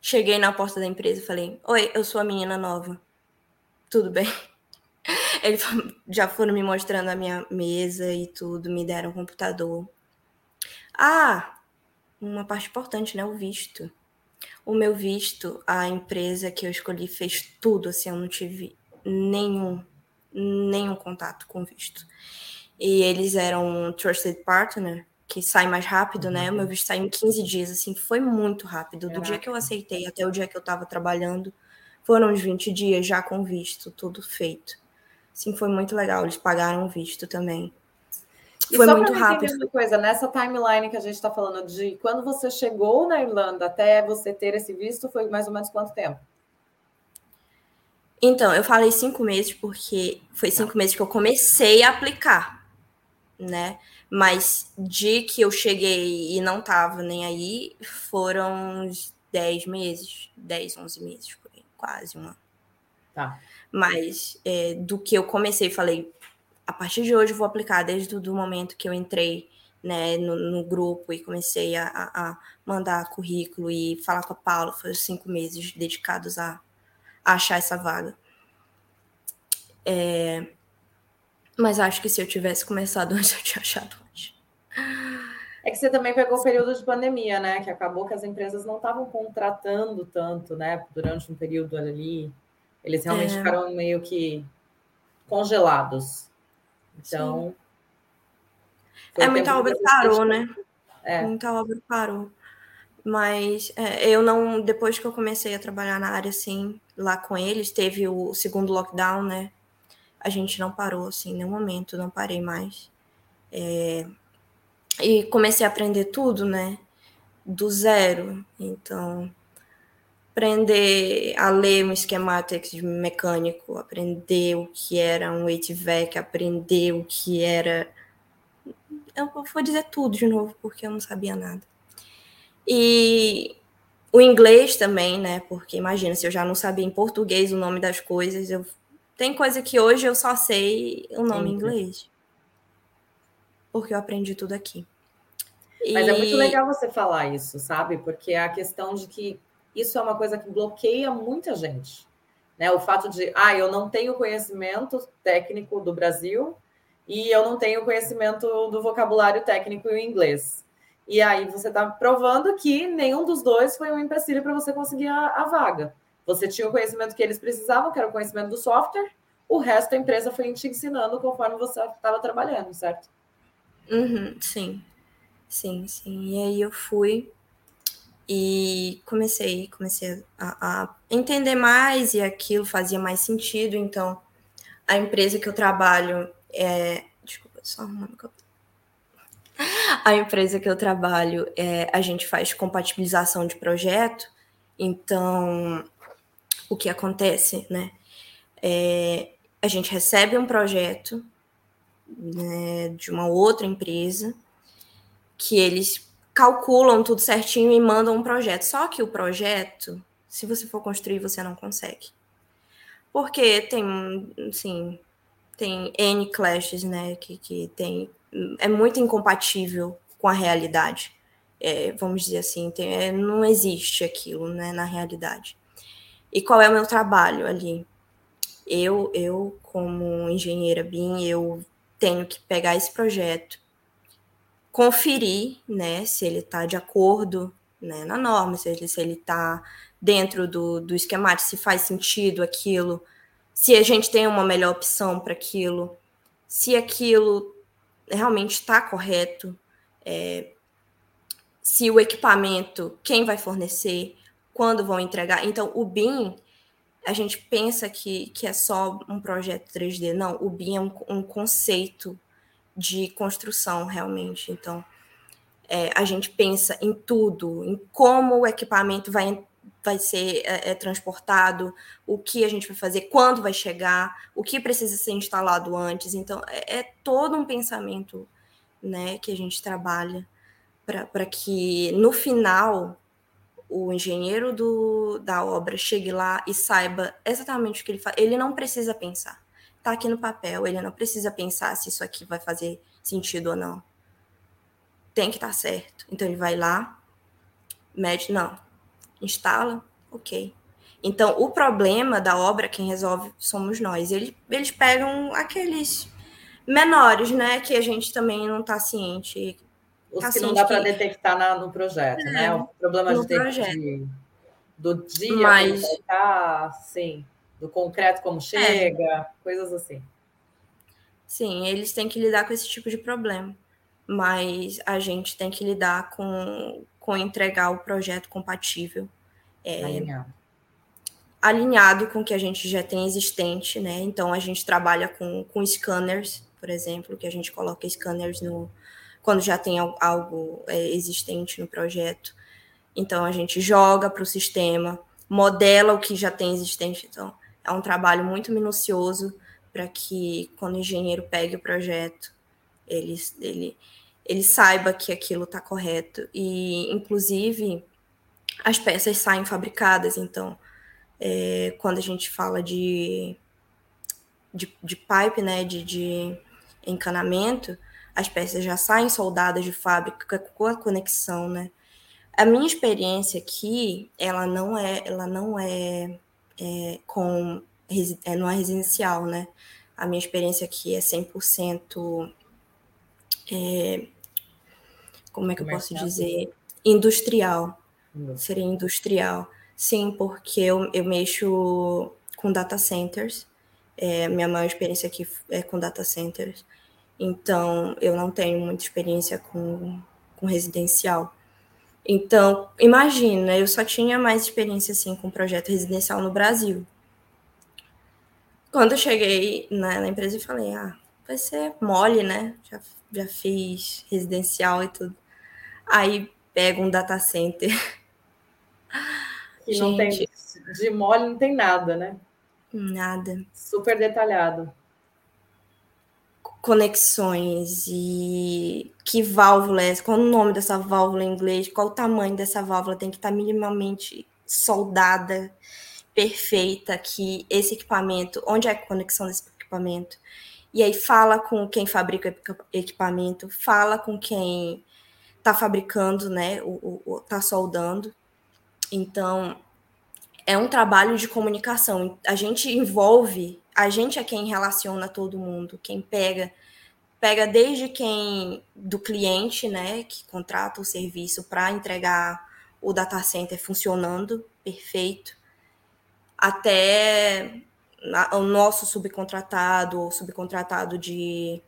cheguei na porta da empresa e falei, oi, eu sou a menina nova, tudo bem? <laughs> Eles já foram me mostrando a minha mesa e tudo, me deram um computador. Ah, uma parte importante, né? O visto. O meu visto, a empresa que eu escolhi fez tudo, assim, eu não tive nenhum, nenhum contato com visto e eles eram um trusted partner, que sai mais rápido, né? O meu uhum. visto saiu em 15 dias, assim, foi muito rápido. Do Caraca. dia que eu aceitei até o dia que eu estava trabalhando, foram uns 20 dias já com visto, tudo feito. Sim, foi muito legal. Eles pagaram o visto também. E Foi muito rápido. Uma coisa, nessa timeline que a gente está falando de quando você chegou na Irlanda até você ter esse visto, foi mais ou menos quanto tempo? Então, eu falei cinco meses porque foi cinco meses que eu comecei a aplicar, né? Mas de que eu cheguei e não tava nem aí, foram uns 10 meses, 10, 11 meses, quase um ano. Tá. Mas é, do que eu comecei, falei, a partir de hoje eu vou aplicar desde o momento que eu entrei né, no, no grupo e comecei a, a, mandar currículo e falar com a Paula, foi cinco meses dedicados a, a achar essa vaga. É, mas acho que se eu tivesse começado <laughs> antes, eu tinha achado. É que você também pegou o período de pandemia, né? Que acabou que as empresas não estavam contratando tanto, né? Durante um período ali. Eles realmente é. ficaram meio que congelados. Então. É, muita obra parou, né? É. Muita obra parou. Mas é, eu não. Depois que eu comecei a trabalhar na área, assim, lá com eles, teve o segundo lockdown, né? A gente não parou, assim, em nenhum momento, não parei mais. É, e comecei a aprender tudo, né? Do zero. Então, aprender a ler um schematics de mecânico, aprender o que era um HVAC, aprender o que era. Eu vou dizer tudo de novo, porque eu não sabia nada. E o inglês também, né? Porque imagina, se eu já não sabia em português o nome das coisas, eu tem coisa que hoje eu só sei o nome em inglês. Porque eu aprendi tudo aqui. Mas e... é muito legal você falar isso, sabe? Porque a questão de que isso é uma coisa que bloqueia muita gente. Né? O fato de, ah, eu não tenho conhecimento técnico do Brasil e eu não tenho conhecimento do vocabulário técnico em inglês. E aí você está provando que nenhum dos dois foi um empecilho para você conseguir a, a, vaga. Você tinha o conhecimento que eles precisavam, que era o conhecimento do software, o resto da empresa foi te ensinando conforme você estava trabalhando, certo? Uhum, sim, sim, sim. E aí eu fui e comecei, comecei a, a, entender mais e aquilo fazia mais sentido. Então, a empresa que eu trabalho é. Desculpa, só arrumando que eu <laughs> a empresa que eu trabalho, é, a gente faz compatibilização de projeto, então o que acontece, né? É, a gente recebe um projeto né, de uma outra empresa que eles calculam tudo certinho e mandam um projeto. Só que o projeto, se você for construir, você não consegue. Porque tem, assim, tem N clashes, né, que, que tem, é muito incompatível com a realidade. É, vamos dizer assim, tem, é, não existe aquilo, né, na realidade. E qual é o meu trabalho ali? Eu, eu como engenheira BIM, eu tenho que pegar esse projeto, conferir, né, se ele está de acordo né, na norma, se ele se está dentro do, do esquemático, se faz sentido aquilo, se a gente tem uma melhor opção para aquilo, se aquilo realmente está correto, é, se o equipamento, quem vai fornecer, quando vão entregar. Então, o BIM, a gente pensa que, que é só um projeto 3D. Não, o BIM é um, um conceito de construção, realmente. Então, é, a gente pensa em tudo, em como o equipamento vai, vai ser é, é, transportado, o que a gente vai fazer, quando vai chegar, o que precisa ser instalado antes. Então, é, é todo um pensamento né, que a gente trabalha para que no final o engenheiro do, da obra chegue lá e saiba exatamente o que ele faz. Ele não precisa pensar está aqui no papel, ele não precisa pensar se isso aqui vai fazer sentido ou não. Tem que estar tá certo. Então ele vai lá, mede, não, instala, ok. Então o problema da obra, quem resolve somos nós. Eles, eles pegam aqueles menores, né, que a gente também não está ciente. Os tá que não dá para detectar na, no projeto, é, né? O problema de, de, do dia, Mas... tá, sim do concreto como chega, é. coisas assim. Sim, eles têm que lidar com esse tipo de problema, mas a gente tem que lidar com, com entregar o projeto compatível. É, alinhado. alinhado com o que a gente já tem existente, né? Então a gente trabalha com, com scanners por exemplo, que a gente coloca scanners no quando já tem algo é, existente no projeto. Então a gente joga para o sistema, modela o que já tem existente. Então é um trabalho muito minucioso para que quando o engenheiro pegue o projeto, ele, ele, ele saiba que aquilo está correto. E, inclusive, as peças saem fabricadas, então, é, quando a gente fala de, de, de pipe, né, de, de encanamento, as peças já saem soldadas de fábrica com a conexão, né? A minha experiência aqui, ela não é, ela não é, é com é, é residencial, né? A minha experiência aqui é 100% é, como é que eu posso dizer? Industrial. Uhum. Seria industrial. Sim, porque eu, eu mexo com data centers. É, minha maior experiência aqui é com data centers. Então, eu não tenho muita experiência com, com residencial. Então, imagina, eu só tinha mais experiência assim com projeto residencial no Brasil. Quando eu cheguei na, na empresa, eu falei: ah, vai ser mole, né? Já, já fiz residencial e tudo. Aí pega um data center. Que <laughs> Gente, não tem de mole, não tem nada, né? Nada. Super detalhado. Conexões e que válvula é, qual o nome dessa válvula em inglês, qual o tamanho dessa válvula tem que estar minimamente soldada, perfeita, que esse equipamento, onde é a conexão desse equipamento? E aí fala com quem fabrica o equipamento, fala com quem está fabricando, né, o, tá soldando. Então, é um trabalho de comunicação. A gente envolve, a gente é quem relaciona todo mundo, quem pega pega desde quem do cliente, né, que contrata o serviço para entregar o data center funcionando perfeito, até o nosso subcontratado ou subcontratado de,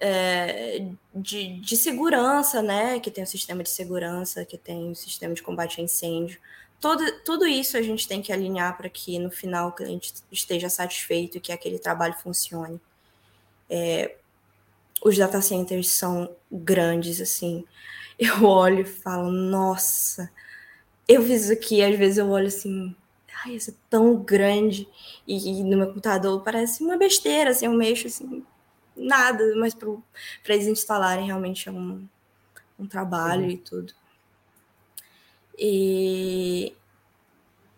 é, de, de, segurança, né? Que tem o sistema de segurança, que tem o sistema de combate a incêndio. Todo, tudo isso a gente tem que alinhar para que no final o cliente esteja satisfeito e que aquele trabalho funcione. É, os data centers são grandes, assim. Eu olho e falo, nossa, eu fiz isso aqui, às vezes eu olho assim, ai, isso é tão grande. E, e, no meu computador parece uma besteira, assim, eu mexo assim, nada, mas para eles instalarem realmente é um, um trabalho uhum. e tudo. E,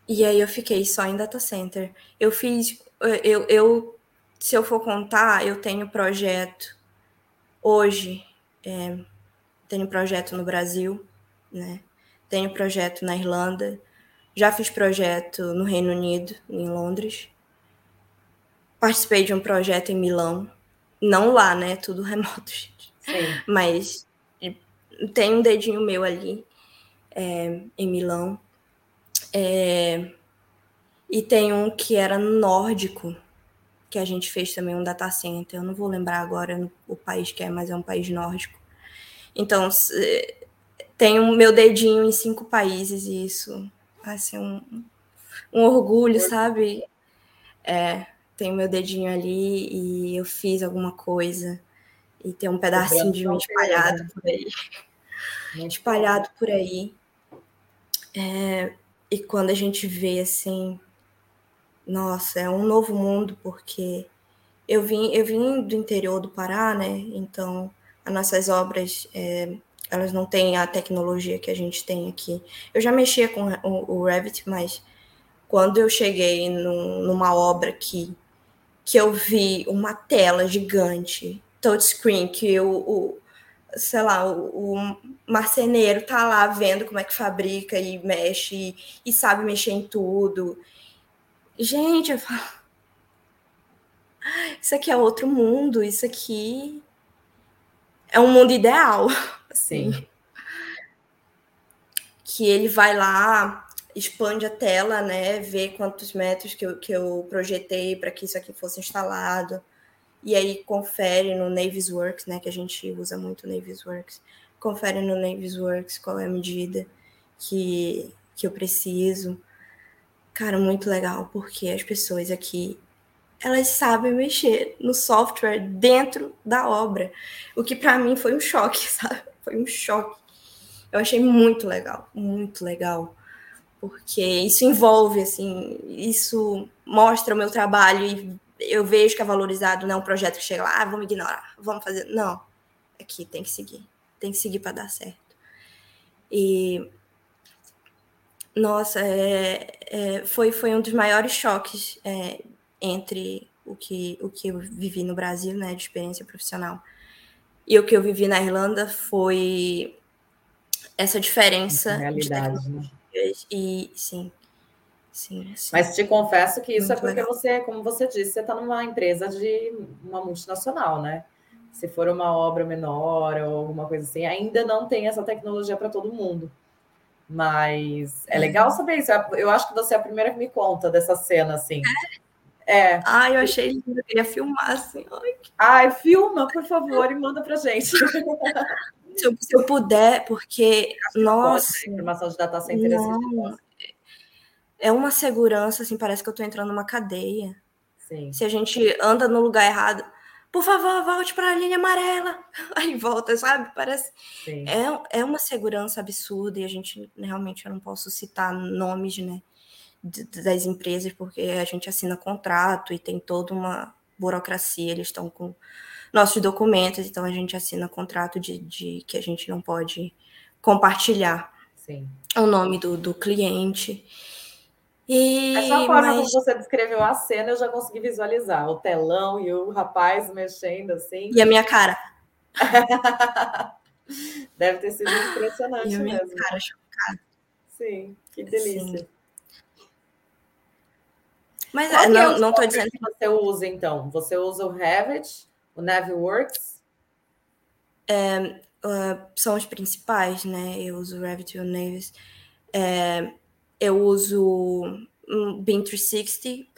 e aí eu fiquei só em data center. Eu fiz, eu, eu se eu for contar, eu tenho projeto hoje, é, tenho projeto no Brasil, né? Tenho projeto na Irlanda, já fiz projeto no Reino Unido, em Londres. Participei de um projeto em Milão. Não lá, né? Tudo <laughs> remoto, gente. Sim. Mas tem um dedinho meu ali, é, em Milão. É, e tem um que era nórdico, que a gente fez também um data center. Eu não vou lembrar agora o país que é, mas é um país nórdico. Então, tem o meu dedinho em cinco países e isso assim, um, um orgulho, sabe? É, tem o meu dedinho ali e eu fiz alguma coisa e tem um pedacinho de mim espalhado né? por aí. espalhado por aí. É, e quando a gente vê assim, nossa, é um novo mundo, porque eu vim, eu vim do interior do Pará, né? Então, as nossas obras é, elas não têm a tecnologia que a gente tem aqui. Eu já mexia com o, o Revit, mas quando eu cheguei no, numa obra que, que eu vi uma tela gigante, touchscreen, que o sei lá, o, o, marceneiro tá lá vendo como é que fabrica e mexe e, e sabe mexer em tudo. Gente, eu falo, isso aqui é outro mundo, isso aqui é um mundo ideal <laughs> assim. Que ele vai lá, expande a tela, né? Vê quantos metros que eu, que eu projetei para que isso aqui fosse instalado. E aí confere no Navisworks, né? Que a gente usa muito Navisworks. Confere no Navisworks qual é a medida que, que eu preciso. Cara, muito legal, porque as pessoas aqui elas sabem mexer no software dentro da obra, o que para mim foi um choque, <laughs> sabe? Foi um choque. Eu achei muito legal, muito legal, porque isso envolve, assim, isso mostra o meu trabalho e eu vejo que é valorizado, não é um projeto que chega lá, ah, vamos ignorar, vamos fazer. Não, aqui tem que seguir, tem que seguir para dar certo. E nossa, é, é, foi, foi um dos maiores choques é, entre o que, o que eu vivi no Brasil, né, de experiência profissional, e o que eu vivi na Irlanda foi essa diferença. Essa realidade, né? E sim, sim, sim, Mas te confesso que isso é Muito é porque legal. você, como você disse, você está numa empresa de uma multinacional, né? Se for uma obra menor ou alguma coisa assim, ainda não tem essa tecnologia para todo mundo. Mas é legal saber isso. Eu acho que você é a primeira que me conta dessa cena, assim. É. Ai, eu achei lindo. Eu queria filmar, assim. Ai, Ai filma, por favor, e manda pra gente. se, eu, puder, porque, nossa... Pode, né? informação de data center é não, é uma segurança, assim, parece que eu tô entrando numa cadeia. Sim. Se a gente anda no lugar errado, por favor, volte para a linha amarela. <laughs> Aí volta, sabe? Parece. É, é uma segurança absurda e a gente realmente eu não posso citar nomes, né? Das empresas, porque a gente assina contrato e tem toda uma burocracia, eles estão com nossos documentos, então a gente assina contrato de, de que a gente não pode compartilhar Sim. o nome do, do cliente. E, Essa forma mas... como você descreveu a cena, eu já consegui visualizar o telão e o rapaz mexendo assim. E a minha cara. <laughs> Deve ter sido impressionante e a minha mesmo. cara chocada. Sim, que delícia. Sim. Mas Qual não, é não estou dizendo que você usa então. Você usa o Revit, o Naviworks? É, uh, são os principais, né? Eu uso o Revit e o Navis. É, eu uso um BIM 360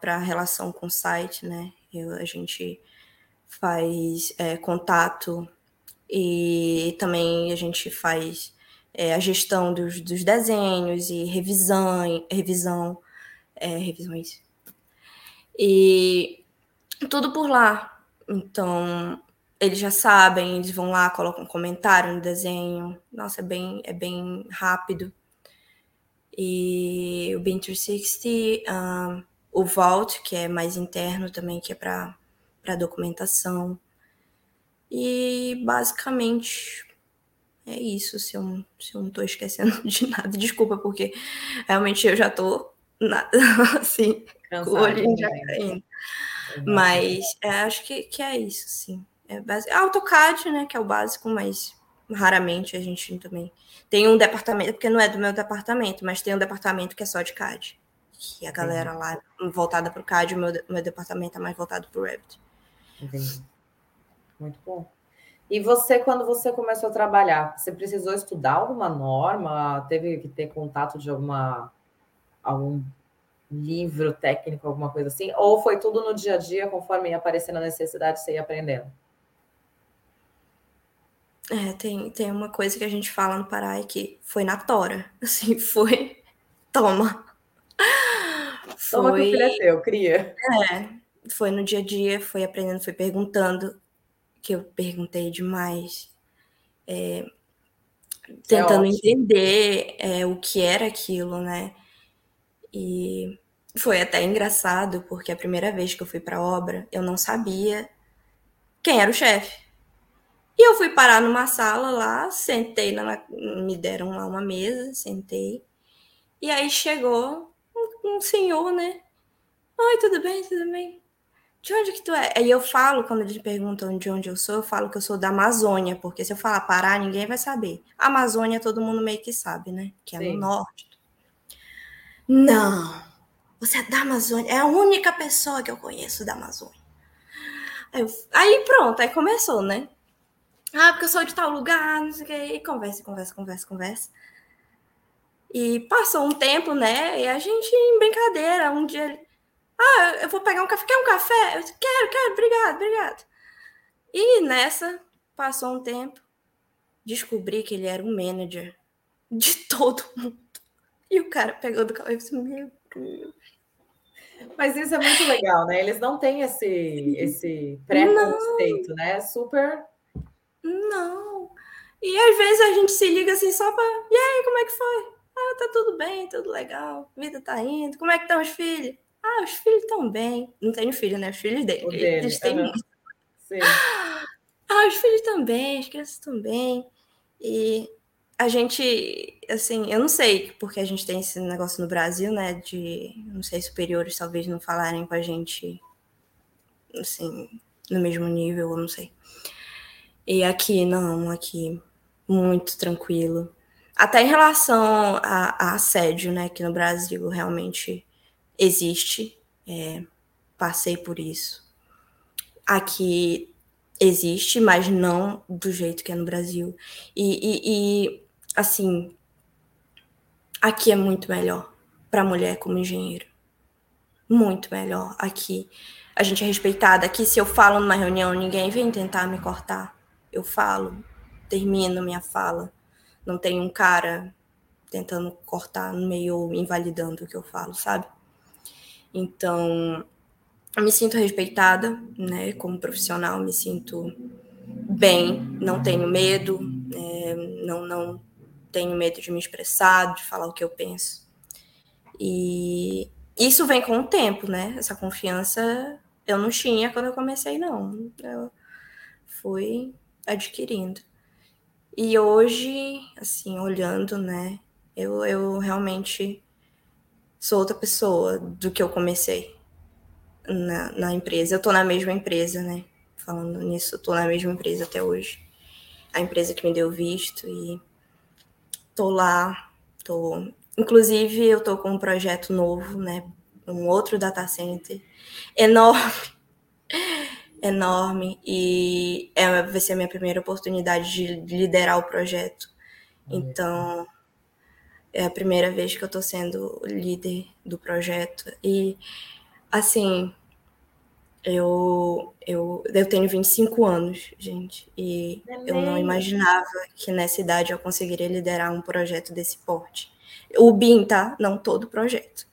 para relação com o site, né? Eu, a gente faz é, contato e também a gente faz é, a gestão dos, dos, desenhos e revisão, revisão, é, revisões. E tudo por lá. Então, eles já sabem, eles vão lá, colocam um comentário no desenho. Nossa, é bem, é bem rápido e o BIM 360, um, o Vault, que é mais interno também, que é para documentação. E basicamente é isso, se eu, se eu não estou esquecendo <laughs> de nada, desculpa, porque realmente eu já estou <laughs> assim, com o olhinho já caindo. Mas é, acho que, que é isso, sim. É base... AutoCAD, né, que é o básico, mas raramente a gente também tem um departamento, porque não é do meu departamento, mas tem um departamento que é só de CAD. Que a galera Entendi. lá voltada para o CAD, o meu, meu departamento é mais voltado para o Revit. Entendi. Muito bom. E você, quando você começou a trabalhar, você precisou estudar alguma norma? Teve que ter contato de alguma algum livro técnico, alguma coisa assim? Ou foi tudo no dia a dia, conforme ia aparecendo a necessidade, você ia aprendendo? É, tem, tem uma coisa que a gente fala no Pará é que foi na tora. <laughs> Assim, foi. Toma. Toma foi... que o filho é teu, cria. É, foi no dia a dia, foi aprendendo, foi perguntando, que eu perguntei demais. É, tentando é entender é, o que era aquilo, né? E foi até engraçado, porque a primeira vez que eu fui para a obra, eu não sabia quem era o chefe. E eu fui parar numa sala lá, sentei, na, me deram lá uma mesa, sentei. E aí chegou um, um senhor, né? Oi, tudo bem, tudo bem? De onde que tu é? Aí eu falo, quando eles perguntam de onde eu sou, eu falo que eu sou da Amazônia, porque se eu falar Pará, ninguém vai saber. A Amazônia todo mundo meio que sabe, né? Que é Sim. no norte. Não, você é da Amazônia. É a única pessoa que eu conheço da Amazônia. Aí, eu, aí pronto, aí começou, né? Ah, porque eu sou de tal lugar, não sei o quê. E conversa, conversa, conversa, conversa. E passou um tempo, né? E a gente, em brincadeira, um dia ele. Ah, eu vou pegar um café. Quer um café? Eu disse, quero, quero, obrigado, obrigado. E nessa, passou um tempo, descobri que ele era um manager de <laughs> todo mundo. E o cara pegou do café e disse, meu Deus. Mas isso é muito legal, né? Eles não têm esse, esse pré-conceito, né? Super. Não. E às vezes a gente se liga assim só para. E aí, como é que foi? Ah, tá tudo bem, tudo legal. Vida tá indo. Como é que estão os filhos? Ah, os filhos estão bem. Não tenho filho, né? Os filhos dele. dele Eles têm uhum. Sim. <gasps> Ah, os filhos também, as crianças também. E a gente, assim, eu não sei porque a gente tem esse negócio no Brasil, né? De, não sei, superiores talvez não falarem com a gente, assim, no mesmo nível, eu não sei. E aqui, não, aqui, muito tranquilo. Até em relação a, a assédio, né? Que no Brasil realmente existe. É, passei por isso. Aqui existe, mas não do jeito que é no Brasil. E, e, e assim, aqui é muito melhor para mulher como engenheiro. Muito melhor aqui. A gente é respeitada. Aqui, se eu falo numa reunião, ninguém vem tentar me cortar. Eu falo, termino minha fala. Não tem um cara tentando cortar no meio, invalidando o que eu falo, sabe? Então, eu me sinto respeitada, né, como profissional, me sinto bem, não tenho medo, é, não, não tenho medo de me expressar, de falar o que eu penso. E isso vem com o tempo, né? Essa confiança eu não tinha quando eu comecei, não. Eu fui adquirindo. E hoje, assim, olhando, né, eu, eu realmente sou outra pessoa do que eu comecei na, na empresa. Eu tô na mesma empresa, né? Falando nisso, eu tô na mesma empresa até hoje. A empresa que me deu visto e tô lá, tô. Inclusive, eu tô com um projeto novo, né? Um outro data center enorme, enorme, e é, vai ser a minha primeira oportunidade de liderar o projeto. Então, é a primeira vez que eu tô sendo líder do projeto. E Assim, eu, eu, eu tenho 25 anos, gente, e eu não imaginava que nessa idade eu conseguiria liderar um projeto desse porte. O BIM, tá? Não todo projeto.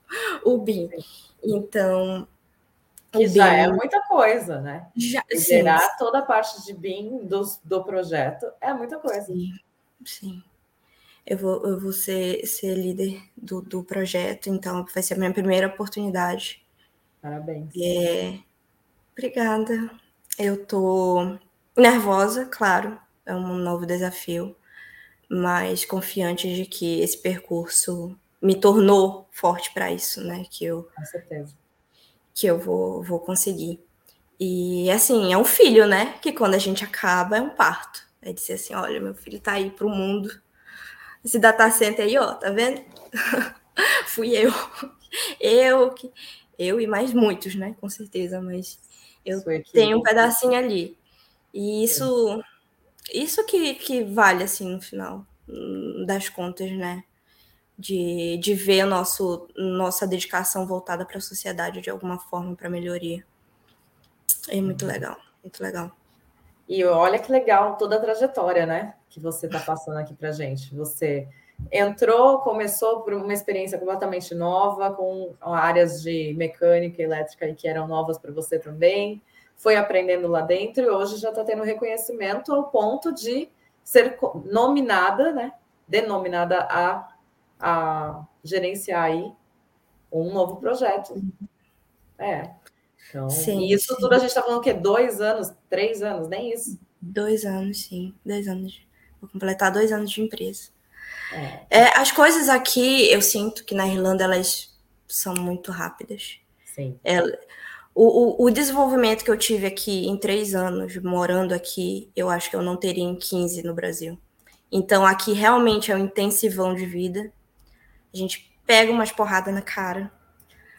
O BIM. Então. Que já BIM, é muita coisa, né? Já, liderar sim, toda a parte de BIM do, do projeto é muita coisa. Sim, sim. Eu vou, eu vou ser, ser líder do, do projeto, então vai ser a minha primeira oportunidade Parabéns. É, obrigada. Eu tô nervosa, claro, é um novo desafio, mas confiante de que esse percurso me tornou forte para isso, né? Que eu, Com certeza. Que eu vou, vou conseguir. E assim, é um filho, né? Que quando a gente acaba é um parto. É dizer assim: olha, meu filho tá aí pro mundo. Esse data center aí, ó, tá vendo? <laughs> Fui eu. <laughs> Eu que eu e mais muitos, né? Com certeza, mas eu tenho um pedacinho ali. E isso, isso que, que vale, assim, no final hum, das contas, né? De, de ver nosso, nossa dedicação voltada para a sociedade de alguma forma, para melhoria. É muito uhum. legal, muito legal. E olha que legal toda a trajetória, né? Que você está passando aqui para gente. Você entrou, começou por uma experiência completamente nova, com áreas de mecânica e elétrica que eram novas para você também, foi aprendendo lá dentro e hoje já está tendo reconhecimento ao ponto de ser nominada, né? Denominada a, a gerenciar aí um novo projeto. É. Então, sim, isso sim. tudo a gente está falando o quê? Dois anos, três anos, nem isso? Dois anos, sim. Dois anos. Vou completar dois anos de empresa. É, as coisas aqui, eu sinto que na Irlanda elas são muito rápidas. Sim. É, o, o, o, desenvolvimento que eu tive aqui em três anos, morando aqui, eu acho que eu não teria em 15 no Brasil. Então aqui realmente é um intensivão de vida. A gente pega umas porradas na cara.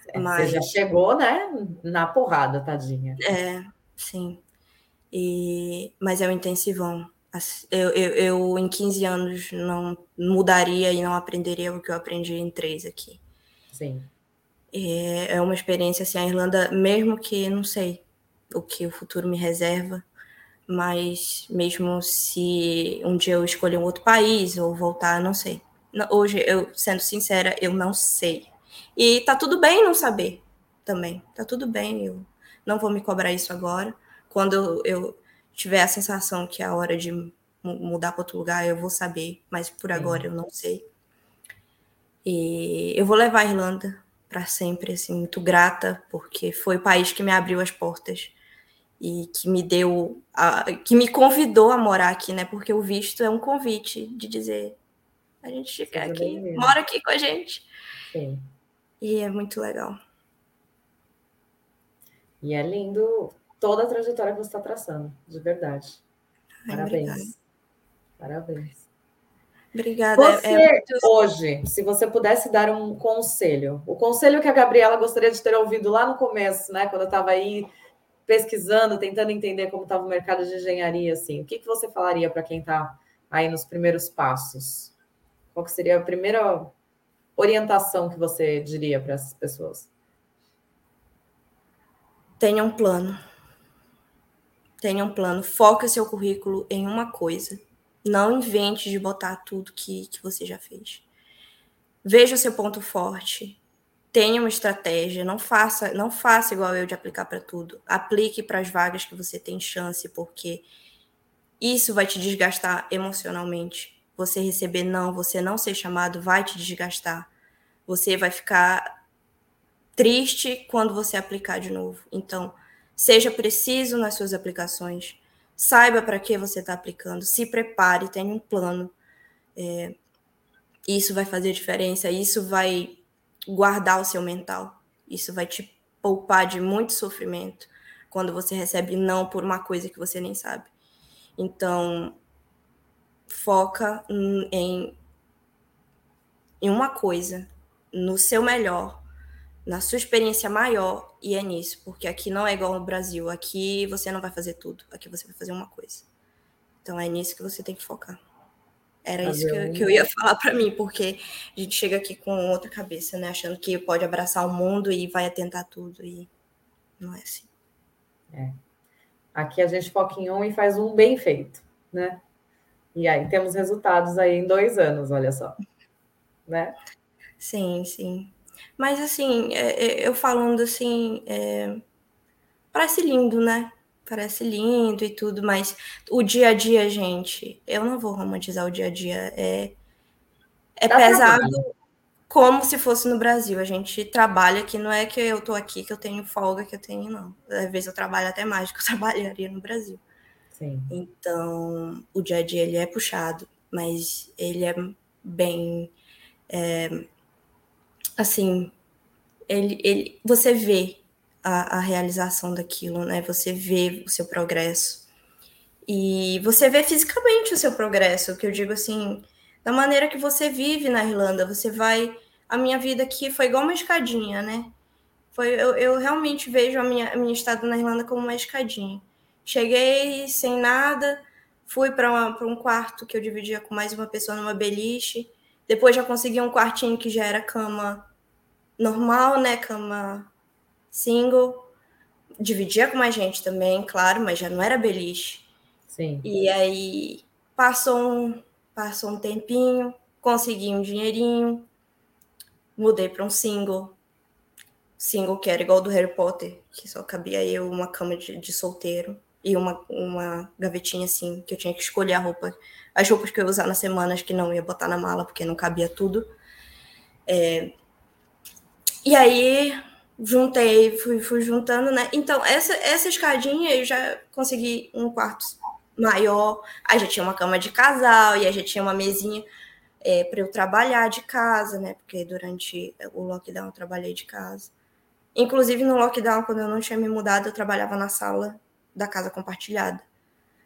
É, mas... Você já chegou, né? Na porrada, tadinha. É, sim. E... Mas é um intensivão. Eu, eu, eu, em 15 anos, não mudaria e não aprenderia o que eu aprendi em três aqui. Sim. É, é uma experiência, assim, a Irlanda, mesmo que, não sei o que o futuro me reserva, mas mesmo se um dia eu escolher um outro país ou voltar, não sei. Hoje, eu, sendo sincera, eu não sei. E tá tudo bem não saber. também. Tá tudo bem, eu não vou me cobrar isso agora. Quando eu, tiver a sensação que é a hora de mudar para outro lugar, eu vou saber, mas por agora eu não sei. E eu vou levar a Irlanda para sempre, assim, muito grata, porque foi o país que me abriu as portas e que me deu, a, que me convidou a morar aqui, né? Porque o visto é um convite de dizer a gente fica aqui, mora aqui com a gente. Sim. E é muito legal. E é lindo toda a trajetória que você está traçando, de verdade. Ai, Parabéns. Obrigada. Parabéns. Obrigada. É, você, é muito... hoje, se você pudesse dar um conselho, o conselho que a Gabriela gostaria de ter ouvido lá no começo, né, quando eu estava aí pesquisando, tentando entender como estava o mercado de engenharia, assim, o que, que você falaria para quem está aí nos primeiros passos? Qual seria a primeira orientação que você diria para essas pessoas? Tenha um plano. Tenha um plano. Foque seu currículo em uma coisa não invente de botar tudo que, que você já fez. Veja o seu ponto forte. Tenha uma estratégia. Não faça, não faça igual eu de aplicar para tudo. Aplique para as vagas que você tem chance, porque isso vai te desgastar emocionalmente. Você receber não, você não ser chamado, vai te desgastar. Você vai ficar triste quando você aplicar de novo. Então, seja preciso nas suas aplicações Saiba para que você está aplicando, se prepare, tenha um plano. É, isso vai fazer diferença, isso vai guardar o seu mental, isso vai te poupar de muito sofrimento quando você recebe não por uma coisa que você nem sabe. Então, foca em, em uma coisa, no seu melhor, na sua experiência maior e é nisso, porque aqui não é igual no Brasil. Aqui você não vai fazer tudo, aqui você vai fazer uma coisa. Então é nisso que você tem que focar. Era isso que eu, que eu, ia falar para mim, porque a gente chega aqui com outra cabeça, né? Achando que pode abraçar o mundo e vai atentar tudo, e não é assim. É. Aqui a gente foca em um e faz um bem feito, né? E aí temos resultados aí em dois anos, olha só. Né? Sim, sim. Mas assim, é, é, eu falando assim, é, parece lindo, né? Parece lindo e tudo, mas o dia a dia, gente, eu não vou romantizar o dia a dia. É, é pesado trabalho. como se fosse no Brasil. A gente trabalha que não é que eu tô aqui, que eu tenho folga, que eu tenho, não. Às vezes eu trabalho até mais do que eu <laughs> trabalharia no Brasil. Então, o dia a dia ele é puxado, mas ele é bem. É, assim, ele, ele, você vê a, a realização daquilo, né? Você vê o seu progresso. E você vê fisicamente o seu progresso, que eu digo assim, da maneira que você vive na Irlanda, você vai. A minha vida aqui foi igual uma escadinha, né? Foi, eu, eu realmente vejo a minha, a minha estada na Irlanda como uma escadinha. Cheguei sem nada, fui para um quarto que eu dividia com mais uma pessoa numa beliche. Depois já consegui um quartinho que já era cama normal, né? Cama single. Dividia com mais gente também, claro, mas já não era beliche. Sim. E aí passou um, passou um tempinho, consegui um dinheirinho, mudei para um single. Single que era igual do Harry Potter, que só cabia eu, uma cama de, de solteiro e uma, uma gavetinha assim, que eu tinha que escolher a roupa, as roupas que eu ia usar nas semanas que não ia botar na mala, porque não cabia tudo. É, e aí juntei, fui, fui juntando, né? Então, essa, essa escadinha eu já consegui um quarto maior. Aí já tinha uma cama de casal, e aí já tinha uma mesinha é, para eu trabalhar de casa, né? Porque durante o lockdown eu trabalhei de casa. Inclusive no lockdown, quando eu não tinha me mudado, eu trabalhava na sala da casa compartilhada.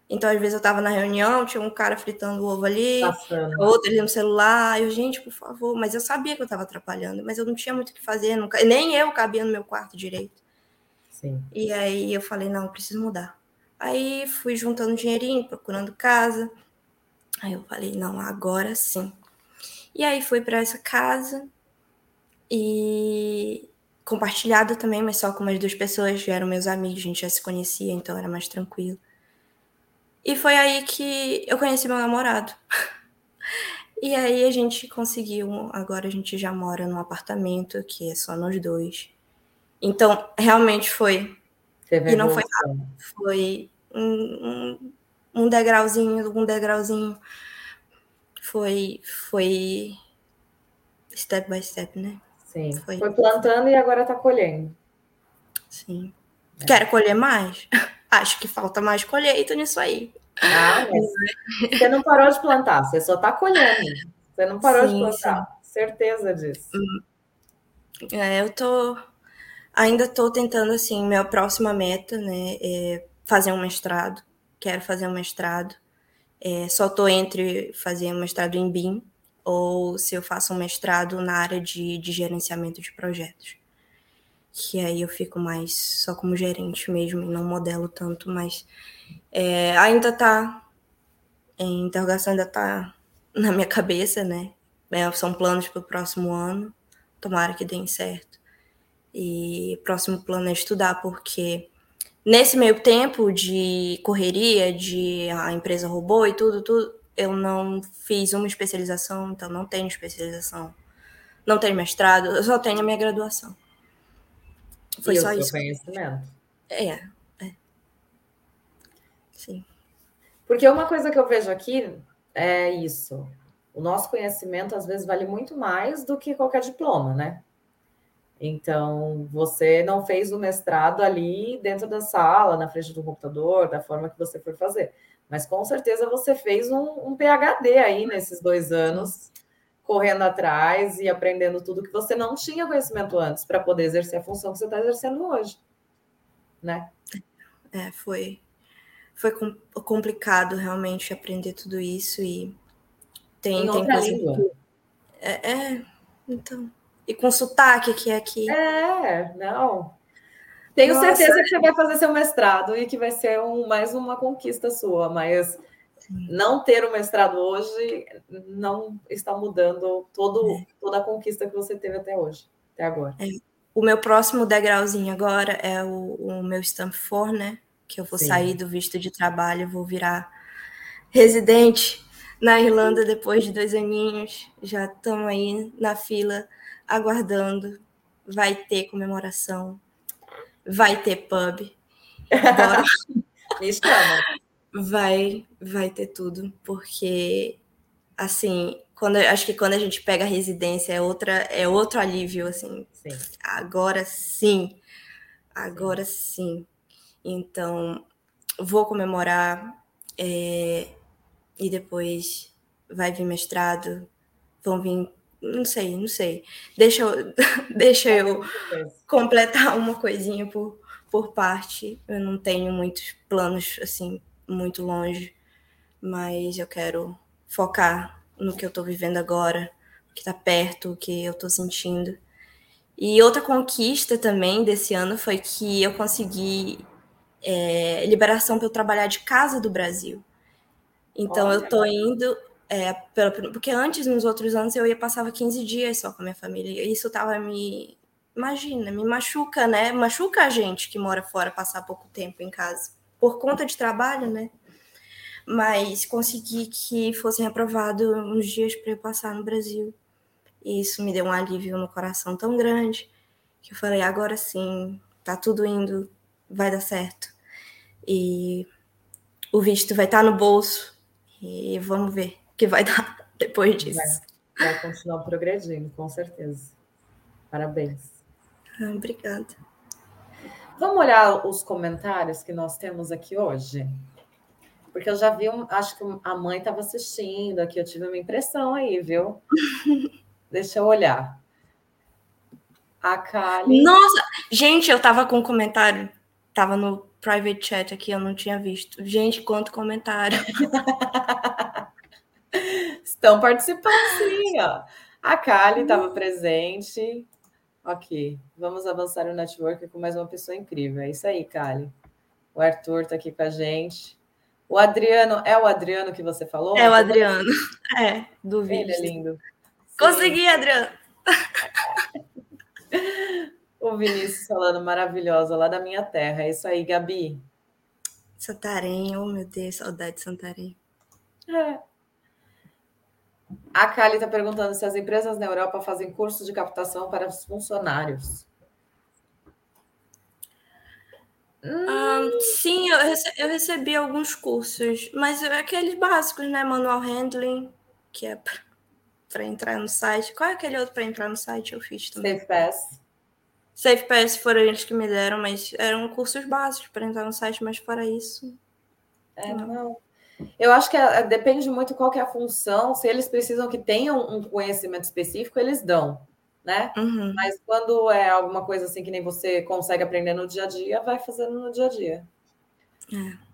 Então, às vezes, eu estava na reunião, tinha um cara fritando o ovo ali, Passando. outro ali no celular. Eu, gente, por favor, mas eu sabia que eu estava atrapalhando, mas eu não tinha muito o que fazer, nunca, nem eu cabia no meu quarto direito. Sim. E aí eu falei, não, eu preciso mudar. Aí fui juntando dinheirinho, procurando casa. Aí eu falei, não, agora sim. E aí fui para essa casa e compartilhado também, mas só com mais duas pessoas, já eram meus amigos, a gente já se conhecia, então era mais tranquilo. E foi aí que eu conheci meu namorado. <laughs> e aí a gente conseguiu. Agora a gente já mora num apartamento que é só nós dois. Então, realmente foi. Teve e não foi rápido. Foi um, um, um degrauzinho, um degrauzinho. Foi, foi step by step, né? Sim. Foi. Foi plantando e agora está colhendo. Sim. Quero colher mais? <laughs> Acho que falta mais colheita nisso aí. Ah, mas você não parou de plantar, você só está colhendo. Você não parou de Sim, plantar. Certeza disso. É, eu tô. Ainda tô tentando, assim, minha próxima meta, né? É fazer um mestrado. Quero fazer um mestrado. É, só tô entre fazer um mestrado em BIM ou se eu faço um mestrado na área de, de gerenciamento de projetos. Que aí eu fico mais só como gerente mesmo e não modelo tanto, mas é, ainda tá. A interrogação ainda tá na minha cabeça, né? É, são planos para o próximo ano. Tomara que deem certo. E próximo plano é estudar, porque nesse meio tempo de correria, de a empresa roubou e tudo, tudo, eu não fiz uma especialização, então não tenho especialização. Não tenho mestrado, eu só tenho a minha graduação. Foi e só o isso. conhecimento. É, é. Sim. Porque uma coisa que eu vejo aqui é isso. O nosso conhecimento às vezes vale muito mais do que qualquer diploma, né? Então, você não fez o mestrado ali dentro da sala, na frente do computador, da forma que você for fazer. Mas com certeza você fez um, um PhD aí nesses dois anos, correndo atrás e aprendendo tudo que você não tinha conhecimento antes para poder exercer a função que você está exercendo hoje, né? É, foi, foi com- complicado realmente aprender tudo isso e tem, Em tem outra coisa língua. que- É, é, então. E com sotaque que é aqui. É, não. Tenho Nossa. certeza que você vai fazer seu mestrado e que vai ser um, mais uma conquista sua, mas não ter o mestrado hoje não está mudando todo, toda a conquista que você teve até hoje, até agora. O meu próximo degrauzinho agora é o, o meu Stamp 4, né? Que eu vou Sim. sair do visto de trabalho, vou virar residente na Irlanda depois de dois aninhos. Já estamos aí na fila, aguardando. Vai ter comemoração, vai ter pub. Bora. <laughs> Me chama. Vai, vai ter tudo, porque assim, quando acho que quando a gente pega a residência é outra, é outro alívio assim. Sim. Agora sim. Agora sim. Então, vou comemorar é, e depois vai vir mestrado, vão vir, não sei, não sei. Deixa eu, <laughs> deixa eu completar uma coisinha por, por parte. Eu não tenho muitos planos assim muito longe, mas eu quero focar no que eu tô vivendo agora, o que tá perto, o que eu tô sentindo. E outra conquista também desse ano foi que eu consegui é, liberação para eu trabalhar de casa do Brasil. Então Olha. eu tô indo é, pela, porque antes nos outros anos eu ia passava 15 dias só com a minha família. E isso tava me imagina, me machuca, né? Machuca a gente que mora fora passar pouco tempo em casa por conta de trabalho, né? Mas consegui que fossem aprovados uns dias para eu passar no Brasil. E isso me deu um alívio no coração tão grande que eu falei, agora sim, tá tudo indo, vai dar certo. E o visto vai estar no bolso e vamos ver que vai dar <laughs> depois disso. Vai, vai continuar progredindo, com certeza. Parabéns. Ah, obrigada. Vamos olhar os comentários que nós temos aqui hoje? Porque eu já vi, um, acho que a mãe estava assistindo aqui, eu tive uma impressão aí, viu? <laughs> Deixa eu olhar. A Kali. Nossa, gente, eu tava com um comentário, tava no private chat aqui, eu não tinha visto. Gente, quanto comentário. <laughs> Estão participando sim, ó. A Kali estava presente. Ok, vamos avançar no network com mais uma pessoa incrível. É isso aí, Kali. O Arthur está aqui com a gente. O Adriano, é o Adriano que você falou? É o Adriano. É, do Ele é lindo. Consegui, Adriano. O Vinícius falando maravilhosa lá da minha terra. É isso aí, Gabi. Santarém, oh meu Deus, saudade de Santarém. É. A Kali está perguntando se as empresas na Europa fazem cursos de captação para os funcionários. Hum. sim, eu, rece eu, recebi alguns cursos, mas aqueles básicos, né? Manual handling, que é para entrar no site. Qual é aquele outro para entrar no site? Eu fiz também. Safe Pass. Safe Pass foram eles que me deram, mas eram cursos básicos para entrar no site, mas fora isso. É, não. não. Eu acho que é, depende muito qual que é a função. Se eles precisam que tenham um conhecimento específico, eles dão né? Uhum. Mas quando é alguma coisa assim que nem você consegue aprender no dia a dia, vai fazendo no dia a dia. É.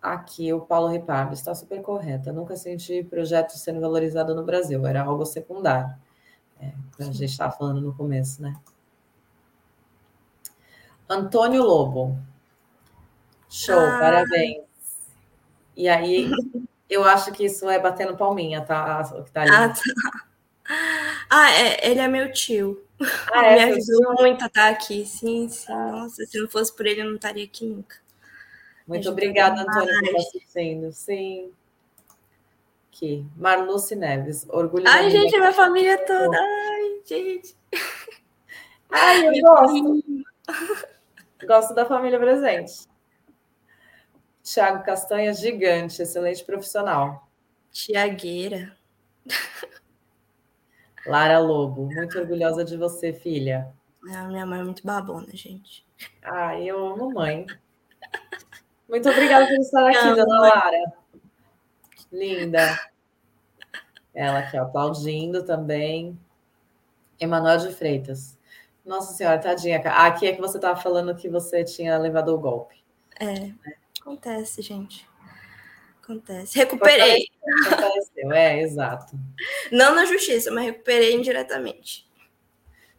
Aqui, o Paulo Ripardo está super correta. Nunca senti projeto sendo valorizado no Brasil, era algo secundário. É, a gente estava falando no começo, né? Antônio Lobo. Show, ah. parabéns. E aí, eu acho que isso é batendo palminha, tá? O que tá ali. Ah, tá. Ah, é, ele é meu tio. Ah, é, Me ajudou muito a estar aqui. Sim, sim. Ah. Nossa, se não fosse por ele, eu não estaria aqui nunca. Muito obrigada, Antônio, por assistindo. Sim. Aqui. Marluce Neves. Orgulho Ai, gente, minha família toda. Ai, gente. Ai, eu gosto. gosto da família presente. Tiago Castanha, gigante, excelente profissional. Tiagueira. <laughs> Lara Lobo, muito orgulhosa de você, filha. A minha mãe é muito babona, gente. Ah, eu amo mãe. Muito obrigada por estar aqui, Não, dona mãe. Lara. Linda. Ela aqui aplaudindo também. Emanuel de Freitas. Nossa Senhora, tadinha. Aqui é que você estava falando que você tinha levado o golpe. É, acontece, gente. Acontece. Recuperei. Aconteceu, é, exato. Não na justiça, mas recuperei indiretamente.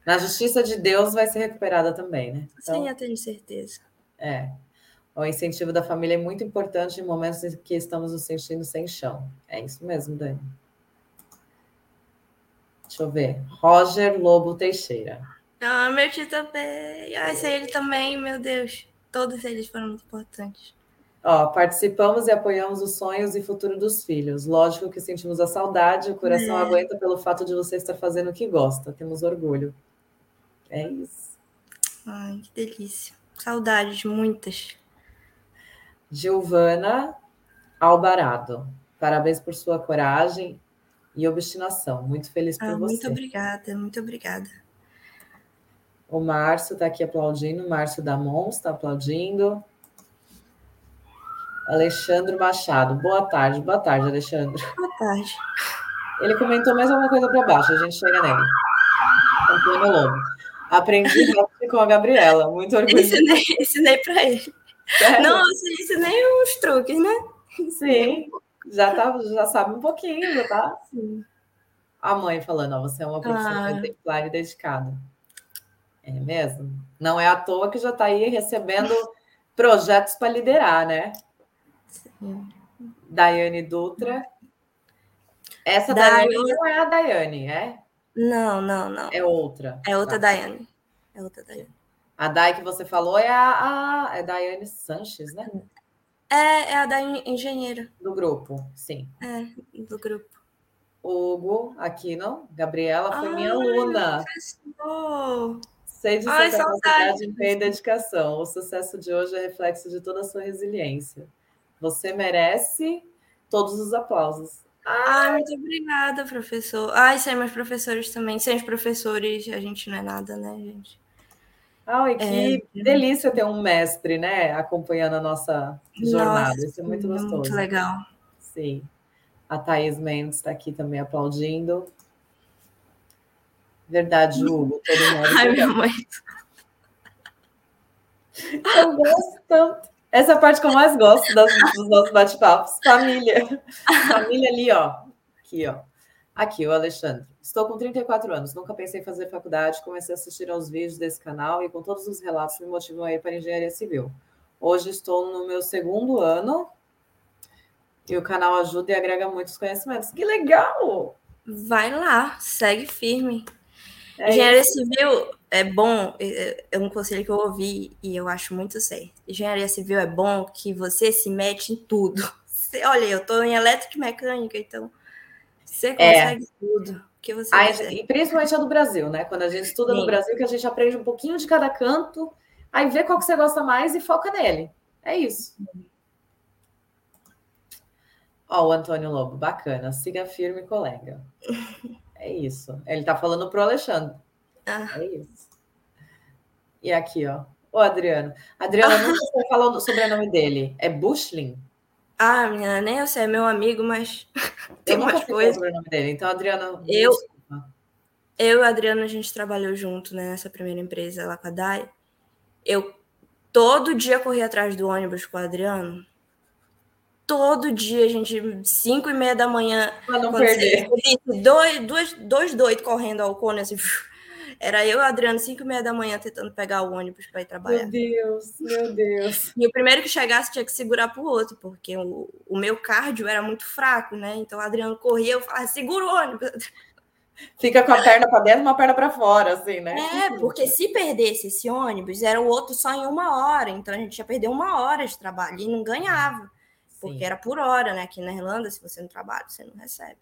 Na justiça de Deus vai ser recuperada também, né? Então, Sim, eu tenho certeza. É. O incentivo da família é muito importante em momentos em que estamos nos sentindo sem chão. É isso mesmo, Dani. Deixa eu ver. Roger Lobo Teixeira. Ah, meu tio também. Ah, esse ele também, meu Deus. Todos eles foram muito importantes. Ó, participamos e apoiamos os sonhos e futuro dos filhos. Lógico que sentimos a saudade, o coração é. aguenta pelo fato de você estar fazendo o que gosta. Temos orgulho. É isso. Ai, que delícia. Saudades, muitas. Giovana Albarado. Parabéns por sua coragem e obstinação. Muito feliz por ah, você. Muito obrigada, muito obrigada. O Márcio está aqui aplaudindo. O Márcio Damons está aplaudindo. Alexandre Machado. Boa tarde, boa tarde, Alexandre. Boa tarde. Ele comentou mais alguma coisa para baixo, a gente chega nele. Antônio Lobo. Aprendi com a Gabriela, muito orgulhoso. Ensinei, ensinei para ele. Sério? Não, eu ensinei uns truques, né? Sim, já, tá, já sabe um pouquinho, já tá? Sim. A mãe falando, ó, você é uma professora ah. exemplar e dedicada. É mesmo? Não é à toa que já está aí recebendo projetos para liderar, né? Daiane Dutra. Essa Daiane não é a Daiane, é? Não, não, não. É outra. É outra tá. Daiane. É outra Daiane. A Dai que você falou é a, a é Daiane Sanches, né? É, é a da engenheira. Do grupo, sim. É, do grupo. Hugo Aquino, Gabriela foi Ai, minha aluna. Professor. Sei de sua capacidade e dedicação. O sucesso de hoje é reflexo de toda a sua resiliência. Você merece todos os aplausos. Ai, muito obrigada, professor. Ai, sem meus professores também. Sem os professores, a gente não é nada, né, gente? Ai, que é... delícia ter um mestre, né, acompanhando a nossa jornada. Nossa, Isso é muito gostoso. Muito legal. Sim. A Thaís Mendes está aqui também aplaudindo. Verdade, Hugo. Todo mundo. <laughs> Ai, minha mãe. Eu gosto tanto. Essa é a parte que eu mais gosto das, dos nossos bate-papos. Família. Família ali, ó. Aqui, ó. Aqui, o Alexandre. Estou com 34 anos, nunca pensei em fazer faculdade, comecei a assistir aos vídeos desse canal e com todos os relatos me motivam a ir para a engenharia civil. Hoje estou no meu segundo ano e o canal ajuda e agrega muitos conhecimentos. Que legal! Vai lá, segue firme. É engenharia isso. civil é bom, é, é um conselho que eu ouvi e eu acho muito certo. Engenharia civil é bom que você se mete em tudo. <laughs> Você, olha, eu estou em elétrica e mecânica, então você é. consegue é. tudo. Que você a, e principalmente a do Brasil, né? Quando a gente estuda Sim. no Brasil, que a gente aprende um pouquinho de cada canto, Aí vê qual que você gosta mais e foca nele. É isso. Ó, o Antônio Lobo, bacana. Siga firme, colega. <laughs> É isso. Ele tá falando pro Alexandre. Ah. É isso. E aqui, ó. O Adriano. Adriano, não sei se falando sobre o nome dele. É Bushlin? Ah, menina, nem eu sei, é meu amigo, mas <laughs> tem umas coisas. o nome dele. Então, Adriano. Eu, eu e o Adriano, a gente trabalhou junto né, nessa primeira empresa lá com a Dai. Eu todo dia corria atrás do ônibus com o Adriano. Todo dia, a gente, cinco e meia da manhã. Pra não perder. Dois, dois, dois doidos correndo ao cone, assim. Era eu e o Adriano, 5 e meia da manhã, tentando pegar o ônibus para ir trabalhar. Meu Deus, meu Deus. E o primeiro que chegasse tinha que segurar para o outro, porque o, o meu cardio era muito fraco, né? Então o Adriano corria, eu falava, segura o ônibus. Fica com a perna para dentro e uma perna para fora, assim, né? É, porque se perdesse esse ônibus, era o outro só em uma hora. Então a gente ia perder uma hora de trabalho e não ganhava. Porque Sim. era por hora, né? Aqui na Irlanda, se você não trabalha, você não recebe.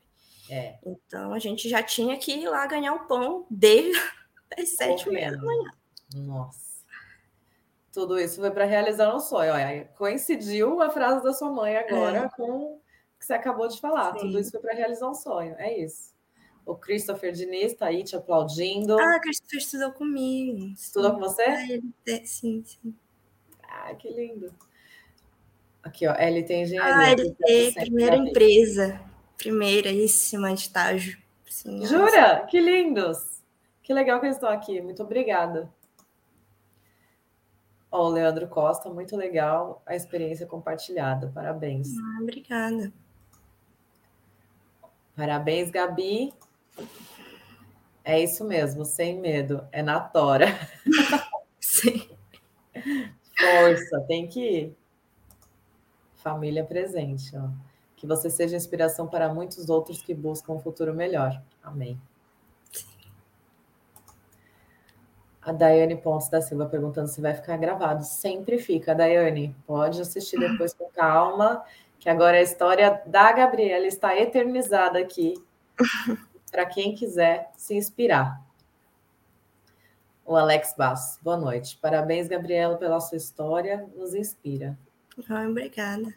É. Então a gente já tinha que ir lá ganhar o pão desde <laughs> às sete e meia da manhã. Nossa. Tudo isso foi para realizar um sonho. Olha, coincidiu a frase da sua mãe agora é. com o que você acabou de falar. Sim. Tudo isso foi para realizar um sonho. É isso. O Christopher Diniz está aí te aplaudindo. Ah, Christopher estudou comigo. Estudou com você? Ah, ele, sim, sim. Ah, que lindo. Aqui, ó, LT Engenharia. Ah, LT, primeira empresa. Primeiríssima estágio. Sim, Jura? Nossa. Que lindos. Que legal que eles estão aqui. Muito obrigada. Ó, o Leandro Costa, muito legal a experiência compartilhada. Parabéns. Ah, obrigada. Parabéns, Gabi. É isso mesmo, sem medo. É na tora. <laughs> Sim. Força, tem que ir. Família presente, ó. Que você seja inspiração para muitos outros que buscam um futuro melhor. Amém. A Daiane Pontes da Silva perguntando se vai ficar gravado. Sempre fica, Daiane. Pode assistir depois com calma, que agora a história da Gabriela está eternizada aqui para quem quiser se inspirar. O Alex Bass, boa noite. Parabéns, Gabriela, pela sua história, nos inspira. Obrigada.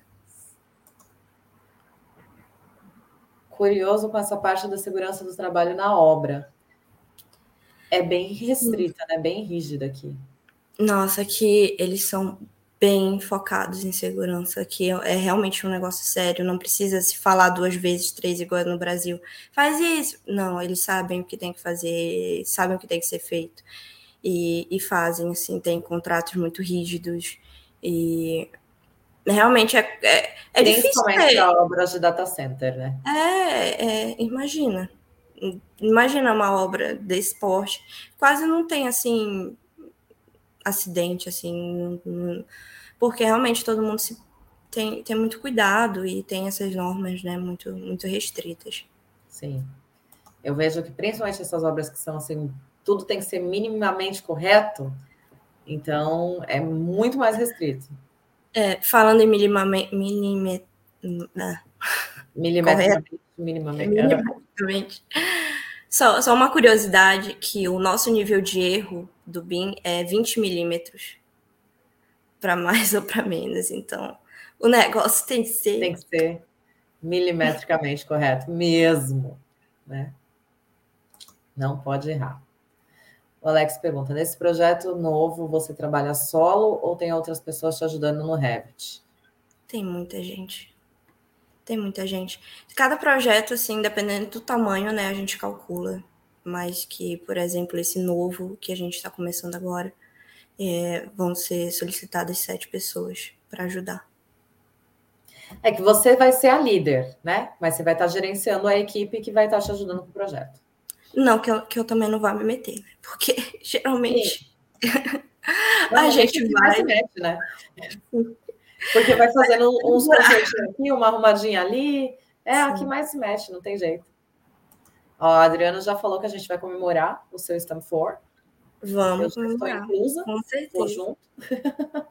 Curioso com essa parte da segurança do trabalho na obra. É bem restrita, né? Bem rígida aqui. Nossa, aqui eles são bem focados em segurança, que é realmente um negócio sério, não precisa se falar duas vezes, três, igual no Brasil. Faz isso. Não, eles sabem o que tem que fazer, sabem o que tem que ser feito. E, e fazem, assim, tem contratos muito rígidos. E realmente é, é, é difícil. Principalmente para obras de data center, né? É, é, imagina. Imagina uma obra desse porte. Quase não tem, assim, acidente, assim, porque realmente todo mundo se, tem, tem muito cuidado e tem essas normas, né, muito, muito restritas. Sim. Eu vejo que principalmente essas obras que são assim, tudo tem que ser minimamente correto, então é muito mais restrito. É, falando em minimamente, minime, minimamente. Só, só uma curiosidade que o nosso nível de erro do BIM é 20 milímetros para mais <laughs> ou para menos. Então, o negócio tem que ser. Tem que ser milimetricamente correto, mesmo. Né? Não pode errar. O Alex pergunta: nesse projeto novo, você trabalha solo ou tem outras pessoas te ajudando no Revit? Tem muita gente. Tem muita gente. Cada projeto, assim, dependendo do tamanho, né, a gente calcula mas que, por exemplo, esse novo que a gente está começando agora, é, vão ser solicitadas sete pessoas para ajudar. É que você vai ser a líder, né? Mas você vai estar tá gerenciando a equipe que vai estar tá te ajudando com o projeto. Não, que eu, que eu também não vou me meter, né? porque <laughs> geralmente não, <laughs> a gente vai... se mete, né? Porque vai fazendo uns concertinhos aqui, uma arrumadinha ali. É Sim. a que mais se mexe, não tem jeito. Ó, a Adriana já falou que a gente vai comemorar o seu Stamp For. Vamos. Eu estou inclusa. Com certeza. Junto. <laughs>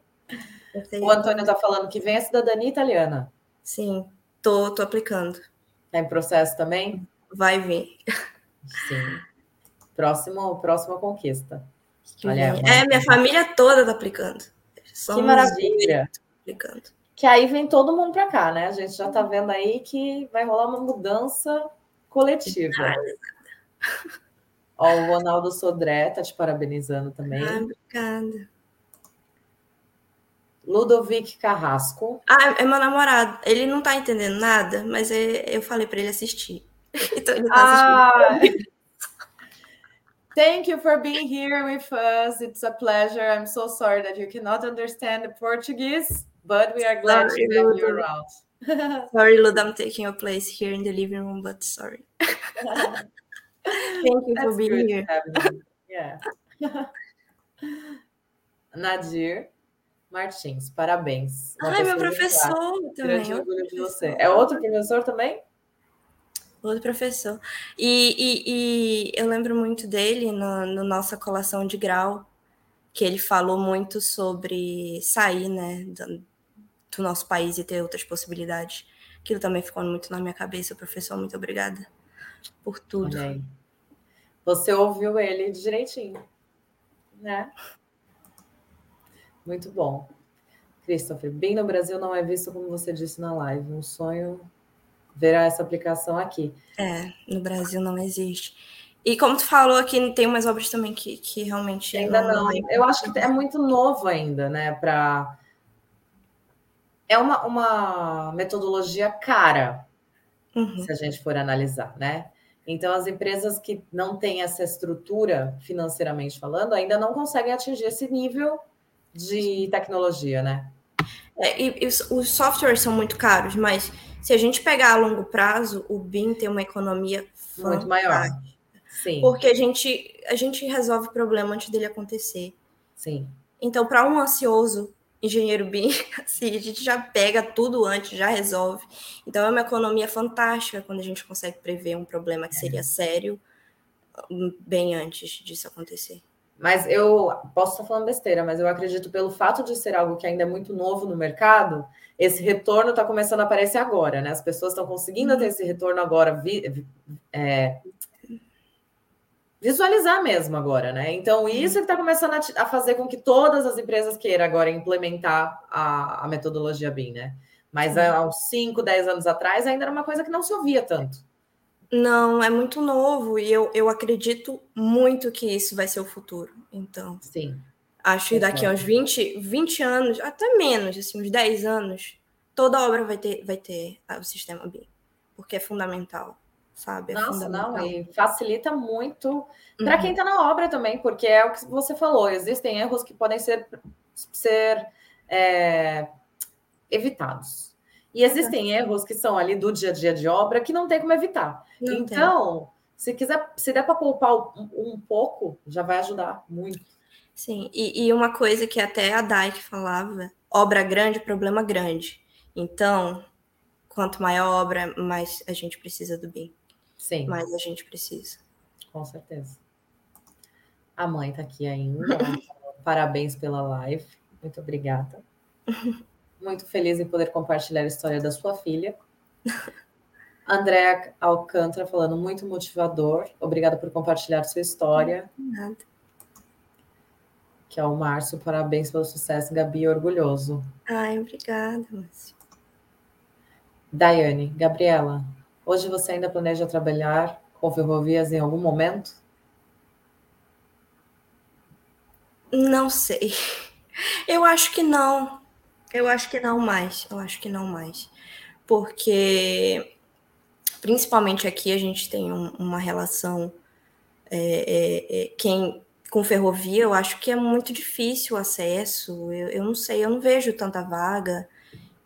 o Antônio está falando que vem a cidadania italiana. Sim, tô, tô aplicando. Está em processo também? Vai vir. Sim. Próximo, próxima conquista. Que Olha, é, minha família toda tá aplicando. Somos que maravilha. Aplicando. Que aí vem todo mundo para cá, né? A gente já tá vendo aí que vai rolar uma mudança coletiva. <laughs> Ó, o Ronaldo Sodré tá te parabenizando também. Ah, obrigada. Ludovic Carrasco. Ah, é meu namorado. Ele não tá entendendo nada, mas é, eu falei para ele assistir. <laughs> Então ele tá ah, <laughs> Thank you for being here with us. It's a pleasure. I'm so sorry that you cannot understand the Portuguese, but we are glad sorry, to have you around. <laughs> sorry, Lud, I'm taking a place here in the living room, but sorry. Thank you for being here. Yeah. Nadir. Martins, parabéns. Uma Ai, meu professor também. Grande orgulho de você. É outro professor também? Outro professor. E, e, e eu lembro muito dele no, no, nossa colação de grau, que ele falou muito sobre sair né, do, do nosso país e ter outras possibilidades. Aquilo também ficou muito na minha cabeça, professor. Muito obrigada por tudo. Você ouviu ele direitinho, né? Muito bom. Christopher, bem no Brasil não é visto como você disse na live. Um sonho verá essa aplicação aqui. É, no Brasil não existe. E como tu falou aqui, tem umas obras também que, que realmente. Ainda não. não. Eu acho que é muito novo ainda, né? Para é uma, uma metodologia cara, uhum. se a gente for analisar, né? Então, as empresas que não têm essa estrutura financeiramente falando ainda não conseguem atingir esse nível de tecnologia, né? É, e, e, os softwares são muito caros, mas se a gente pegar a longo prazo, o BIM tem uma economia muito maior. Sim. Porque a gente, a gente resolve o problema antes dele acontecer. Sim. Então, para um ansioso engenheiro BIM, <laughs> assim, a gente já pega tudo antes, já resolve. Então, é uma economia fantástica quando a gente consegue prever um problema que seria sério bem antes disso acontecer. Mas eu posso estar falando besteira, mas eu acredito pelo fato de ser algo que ainda é muito novo no mercado, esse retorno está começando a aparecer agora, né? As pessoas estão conseguindo ter uhum. esse retorno agora, vi, é, visualizar mesmo agora, né? Então, uhum. isso que está começando a, a, fazer com que todas as empresas queiram agora implementar a, a metodologia BIM, né? Mas há uns 5, 10 anos atrás ainda era uma coisa que não se ouvia tanto. Não, é muito novo e eu, eu acredito muito que isso vai ser o futuro. Então, sim. Acho que daqui a uns 20, 20 anos, até menos, assim, uns 10 anos, toda obra vai ter, vai ter o sistema BIM, porque é fundamental, sabe? É Nossa, fundamental. não, e facilita muito para uhum. quem está na obra também, porque é o que você falou, existem erros que podem ser, ser é, evitados. E existem uhum. erros que são ali do dia a dia de obra que não tem como evitar. Não então, tem. se quiser, se der para poupar um, um, pouco, já vai ajudar muito. Sim, e, e uma coisa que até a Dai falava, obra grande, problema grande. Então, quanto maior a obra, mais a gente precisa do bem. Sim. Mais a gente precisa. Com certeza. A mãe está aqui ainda. <laughs> Parabéns pela live. Muito obrigada. <laughs> muito feliz em poder compartilhar a história da sua filha. <laughs> Andréa Alcântara falando muito motivador. Obrigada por compartilhar sua história. Nada. Que é o Márcio. Parabéns pelo sucesso, Gabi, orgulhoso. Ai, obrigada, Márcio. Daiane, Gabriela, hoje você ainda planeja trabalhar com ferrovias em algum momento? Não sei. Eu acho que não. Eu acho que não mais. Eu acho que não mais. Porque, principalmente aqui, a gente tem um, uma relação. É, é, é, quem com ferrovia, eu acho que é muito difícil o acesso. Eu, eu não sei, eu não vejo tanta vaga.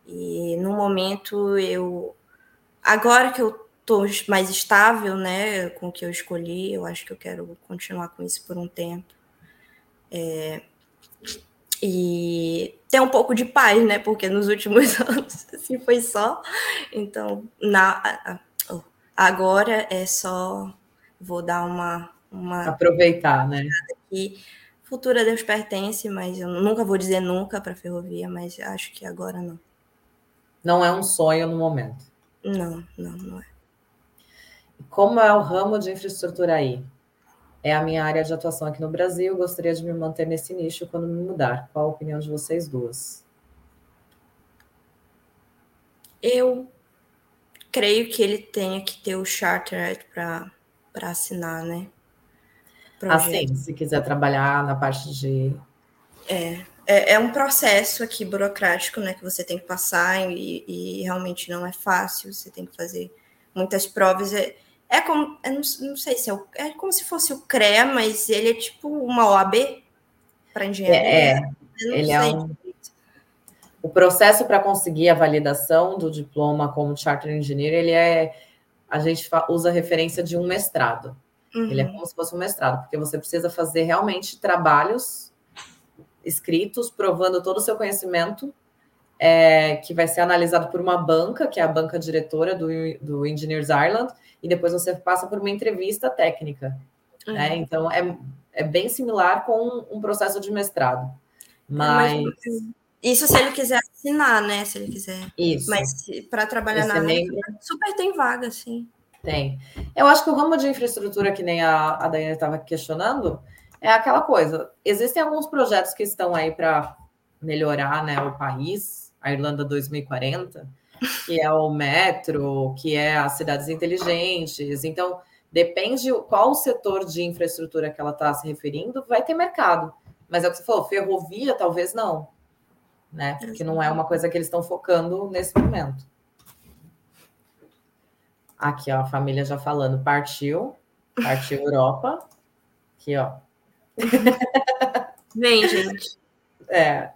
E no momento eu. Agora que eu estou mais estável, né, com o que eu escolhi, eu acho que eu quero continuar com isso por um tempo. É, e ter um pouco de paz, né? Porque nos últimos <laughs> anos assim foi só. Então, na, agora é só vou dar uma, uma aproveitar, né? E futura Deus pertence, mas eu nunca vou dizer nunca para a ferrovia, mas acho que agora não. Não é um sonho no momento. Não, não, não é. Como é o ramo de infraestrutura aí? É a minha área de atuação aqui no Brasil. Gostaria de me manter nesse nicho quando me mudar. Qual a opinião de vocês duas? Eu creio que ele tenha que ter o charter para assinar, né? Projeto. Assim, se quiser trabalhar na parte de. É, é, é, um processo aqui burocrático, né? Que você tem que passar e, e realmente não é fácil. Você tem que fazer muitas provas. É, é como, eu não, não sei se é, o, é como se fosse o CREA, mas ele é tipo uma OAB para engenharia. É, é. ele é um, o processo para conseguir a validação do diploma como Charter Engineer, ele é, a gente usa a referência de um mestrado. Uhum. Ele é como se fosse um mestrado, porque você precisa fazer realmente trabalhos escritos, provando todo o seu conhecimento, é, que vai ser analisado por uma banca, que é a banca diretora do, do Engineers Ireland, e depois você passa por uma entrevista técnica. Uhum. Né? Então, é, é bem similar com um processo de mestrado. É, mas... Isso se ele quiser assinar, né? Se ele quiser. Isso. Mas para trabalhar Esse na membro... super tem vaga, sim. Tem. Eu acho que o ramo de infraestrutura, que nem a, a Daiane estava questionando, é aquela coisa. Existem alguns projetos que estão aí para melhorar né, o país, a Irlanda 2040, que é o metro, que é as cidades inteligentes. Então, depende qual setor de infraestrutura que ela está se referindo, vai ter mercado. Mas é o que você falou, ferrovia talvez não né? Porque não é uma coisa que eles estão focando nesse momento. Aqui, ó, a família já falando, partiu, partiu Europa. Aqui, ó. <laughs> Vem, gente. É.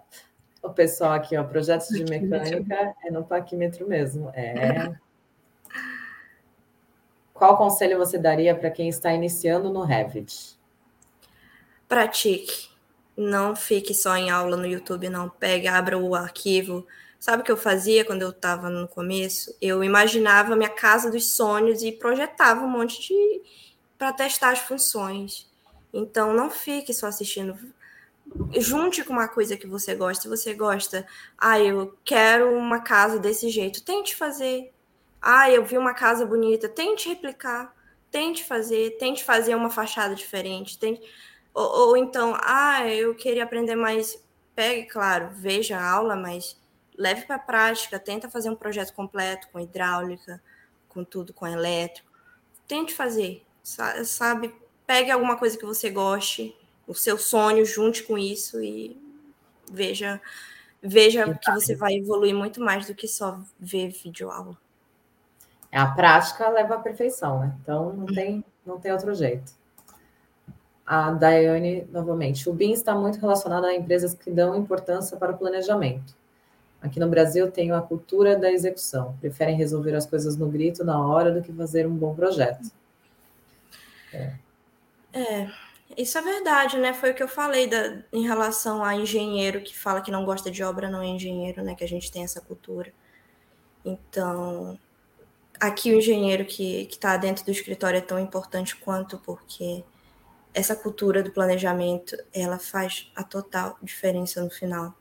O pessoal aqui, ó, projetos de mecânica é no paquímetro mesmo. É. Qual conselho você daria para quem está iniciando no Revit? Pratique não fique só em aula no YouTube, não. Pegue, abra o arquivo. Sabe o que eu fazia quando eu estava no começo? Eu imaginava minha casa dos sonhos e projetava um monte de. para testar as funções. Então, não fique só assistindo. Junte com uma coisa que você gosta. Se você gosta, ah, eu quero uma casa desse jeito, tente fazer. Ah, eu vi uma casa bonita, tente replicar. Tente fazer, tente fazer uma fachada diferente. Tente ou, ou então, ah, eu queria aprender mais. Pegue, claro, veja a aula, mas leve para a prática, tenta fazer um projeto completo com hidráulica, com tudo, com elétrico. Tente fazer, sabe? Pegue alguma coisa que você goste, o seu sonho, junte com isso e veja veja que você vai evoluir muito mais do que só ver vídeo aula. A prática leva à perfeição, né? Então não tem, não tem outro jeito a Daiane novamente. O BIM está muito relacionado a empresas que dão importância para o planejamento. Aqui no Brasil tem a cultura da execução. Preferem resolver as coisas no grito na hora do que fazer um bom projeto. É, é isso é verdade, né? Foi o que eu falei da, em relação a engenheiro que fala que não gosta de obra, não é engenheiro, né? Que a gente tem essa cultura. Então, aqui o engenheiro que está dentro do escritório é tão importante quanto, porque essa cultura do planejamento, ela faz a total diferença no final.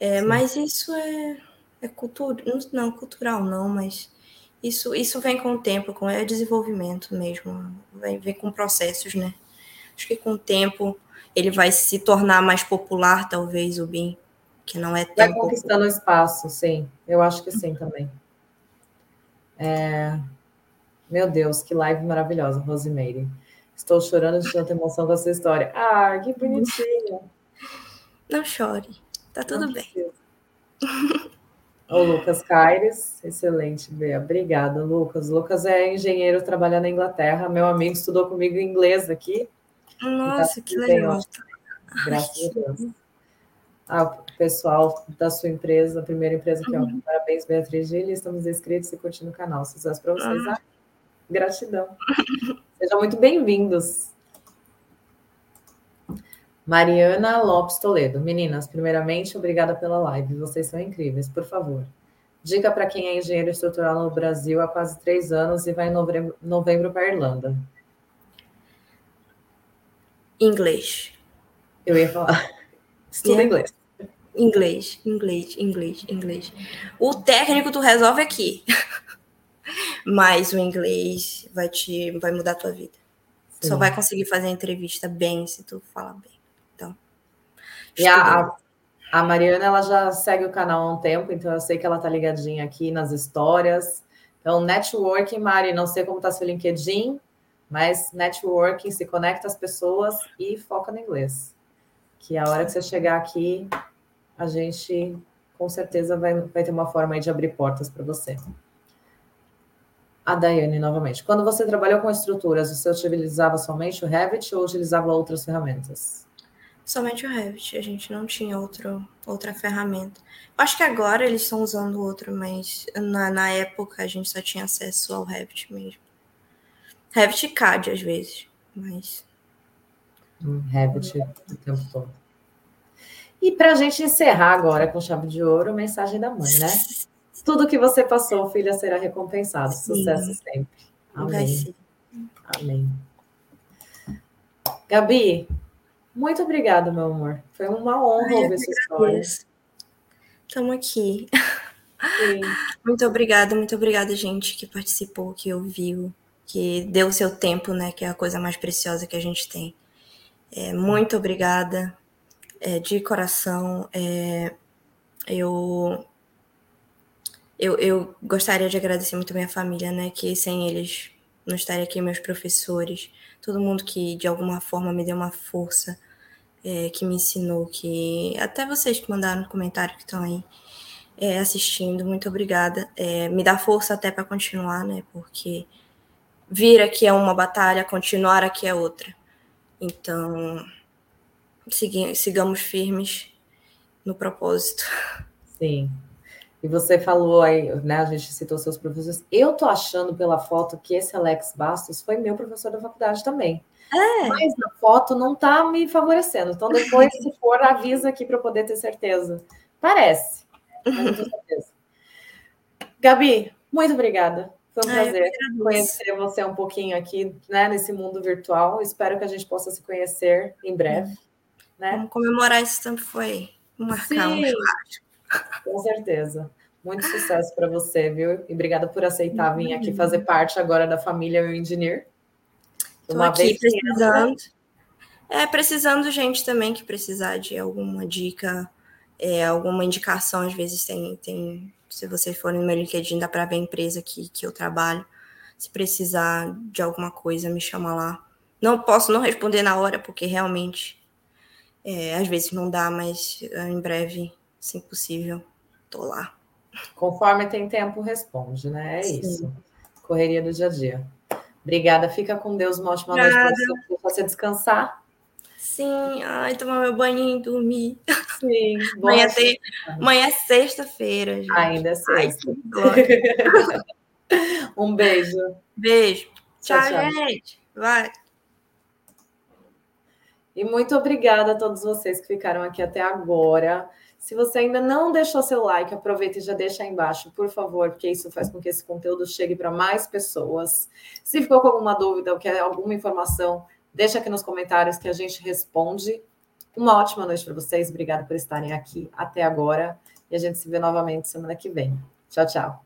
É, mas isso é, é cultura, não, cultural não, mas isso, isso vem com o tempo, com é desenvolvimento mesmo, vem, vem com processos, né? Acho que com o tempo ele vai se tornar mais popular, talvez, o BIM, que não é tão. Vai conquistando popular. espaço, sim. Eu acho que sim também. É... Meu Deus, que live maravilhosa, Rosemary. Estou chorando de tanta emoção com essa história. Ah, que bonitinho. Não chore, tá tudo Não bem. O Lucas Caires, excelente, Bea. Obrigada, Lucas. Lucas é engenheiro trabalhando na Inglaterra. Meu amigo estudou comigo inglês aqui. Nossa, tá que legal. Graças Ai, a Deus. Ah, pessoal da sua empresa, a primeira empresa aqui, uhum. Parabéns, Beatriz Gil. Estamos inscritos e curtindo o canal. Sucesso para vocês. Ah, gratidão. <laughs> Sejam muito bem-vindos. Mariana Lopes Toledo. Meninas, primeiramente, obrigada pela live. Vocês são incríveis. Por favor, dica para quem é engenheiro estrutural no Brasil há quase três anos e vai em novembro, novembro para a Irlanda. Inglês. Eu ia falar. <laughs> Estuda é. inglês. Inglês, inglês, inglês, inglês. O técnico tu resolve aqui. <laughs> mas o inglês vai te vai mudar a tua vida. Sim. Só vai conseguir fazer a entrevista bem se tu falar bem. Então. E a, a, Mariana, ela já segue o canal há um tempo, então eu sei que ela tá ligadinha aqui nas histórias. Então, networking, Mari, não sei como tá seu LinkedIn, mas networking, se conecta às pessoas e foca no inglês. Que a hora que você chegar aqui, a gente com certeza vai, vai ter uma forma de abrir portas para você. A Daiane, novamente. Quando você trabalhou com estruturas, você utilizava somente o Revit ou utilizava outras ferramentas? Somente o Revit, a gente não tinha outro, outra ferramenta. Acho que agora eles estão usando outro, mas na, na época a gente só tinha acesso ao Revit mesmo. Revit e CAD às vezes, mas. Hum, Revit o tempo todo. E para a gente encerrar agora com chave de ouro, mensagem da mãe, né? <laughs> Tudo que você passou, filha, será recompensado. Sim. Sucesso sempre. Amém. Amém. Gabi, muito obrigada, meu amor. Foi uma honra ouvir sua história. Estamos aqui. Sim. Muito obrigada, muito obrigada, gente, que participou, que ouviu, que deu o seu tempo, né? Que é a coisa mais preciosa que a gente tem. É, muito obrigada é, de coração. É, eu, eu, eu gostaria de agradecer muito minha família, né? Que sem eles não estaria aqui, meus professores, todo mundo que de alguma forma me deu uma força, é, que me ensinou, que até vocês que mandaram no comentário que estão aí é, assistindo, muito obrigada. É, me dá força até para continuar, né? Porque vir aqui é uma batalha, continuar aqui é outra. Então, sigamos firmes no propósito. Sim. E você falou aí, né? A gente citou seus professores. Eu tô achando pela foto que esse Alex Bastos foi meu professor da faculdade também. É. Mas na foto não tá me favorecendo. Então, depois, se for, avisa aqui para eu poder ter certeza. Parece, mas certeza. Gabi, muito obrigada. Foi um prazer conhecer você um pouquinho aqui, né, nesse mundo virtual. Espero que a gente possa se conhecer em breve. Né? Vamos comemorar esse tempo foi marcar Sim, um churrasco. Com certeza. Muito sucesso para você, viu? E obrigada por aceitar vir aqui fazer parte agora da família Eu Engineer. Uma aqui vez precisando. É, precisando gente também que precisar de alguma dica, é, alguma indicação, às vezes tem, tem. Se você for no meu LinkedIn, dá para ver a empresa que, que eu trabalho. Se precisar de alguma coisa, me chama lá. Não posso não responder na hora, porque realmente é, às vezes não dá, mas é, em breve, se possível, tô lá. Conforme tem tempo, responde, né? É Sim. isso. Correria do dia a dia. Obrigada, fica com Deus, uma ótima noite para você, você descansar. Sim, ai, tomar meu banho e dormir. Sim, <laughs> amanhã, tem... amanhã é sexta-feira. Ainda é sexta. Ai, <laughs> um beijo. Beijo. Tchau, tchau, tchau. gente. Vai. E muito obrigada a todos vocês que ficaram aqui até agora. Se você ainda não deixou seu like, aproveita e já deixa aí embaixo, por favor, porque isso faz com que esse conteúdo chegue para mais pessoas. Se ficou com alguma dúvida ou quer alguma informação, deixa aqui nos comentários que a gente responde. Uma ótima noite para vocês. Obrigada por estarem aqui até agora. E a gente se vê novamente semana que vem. Tchau, tchau.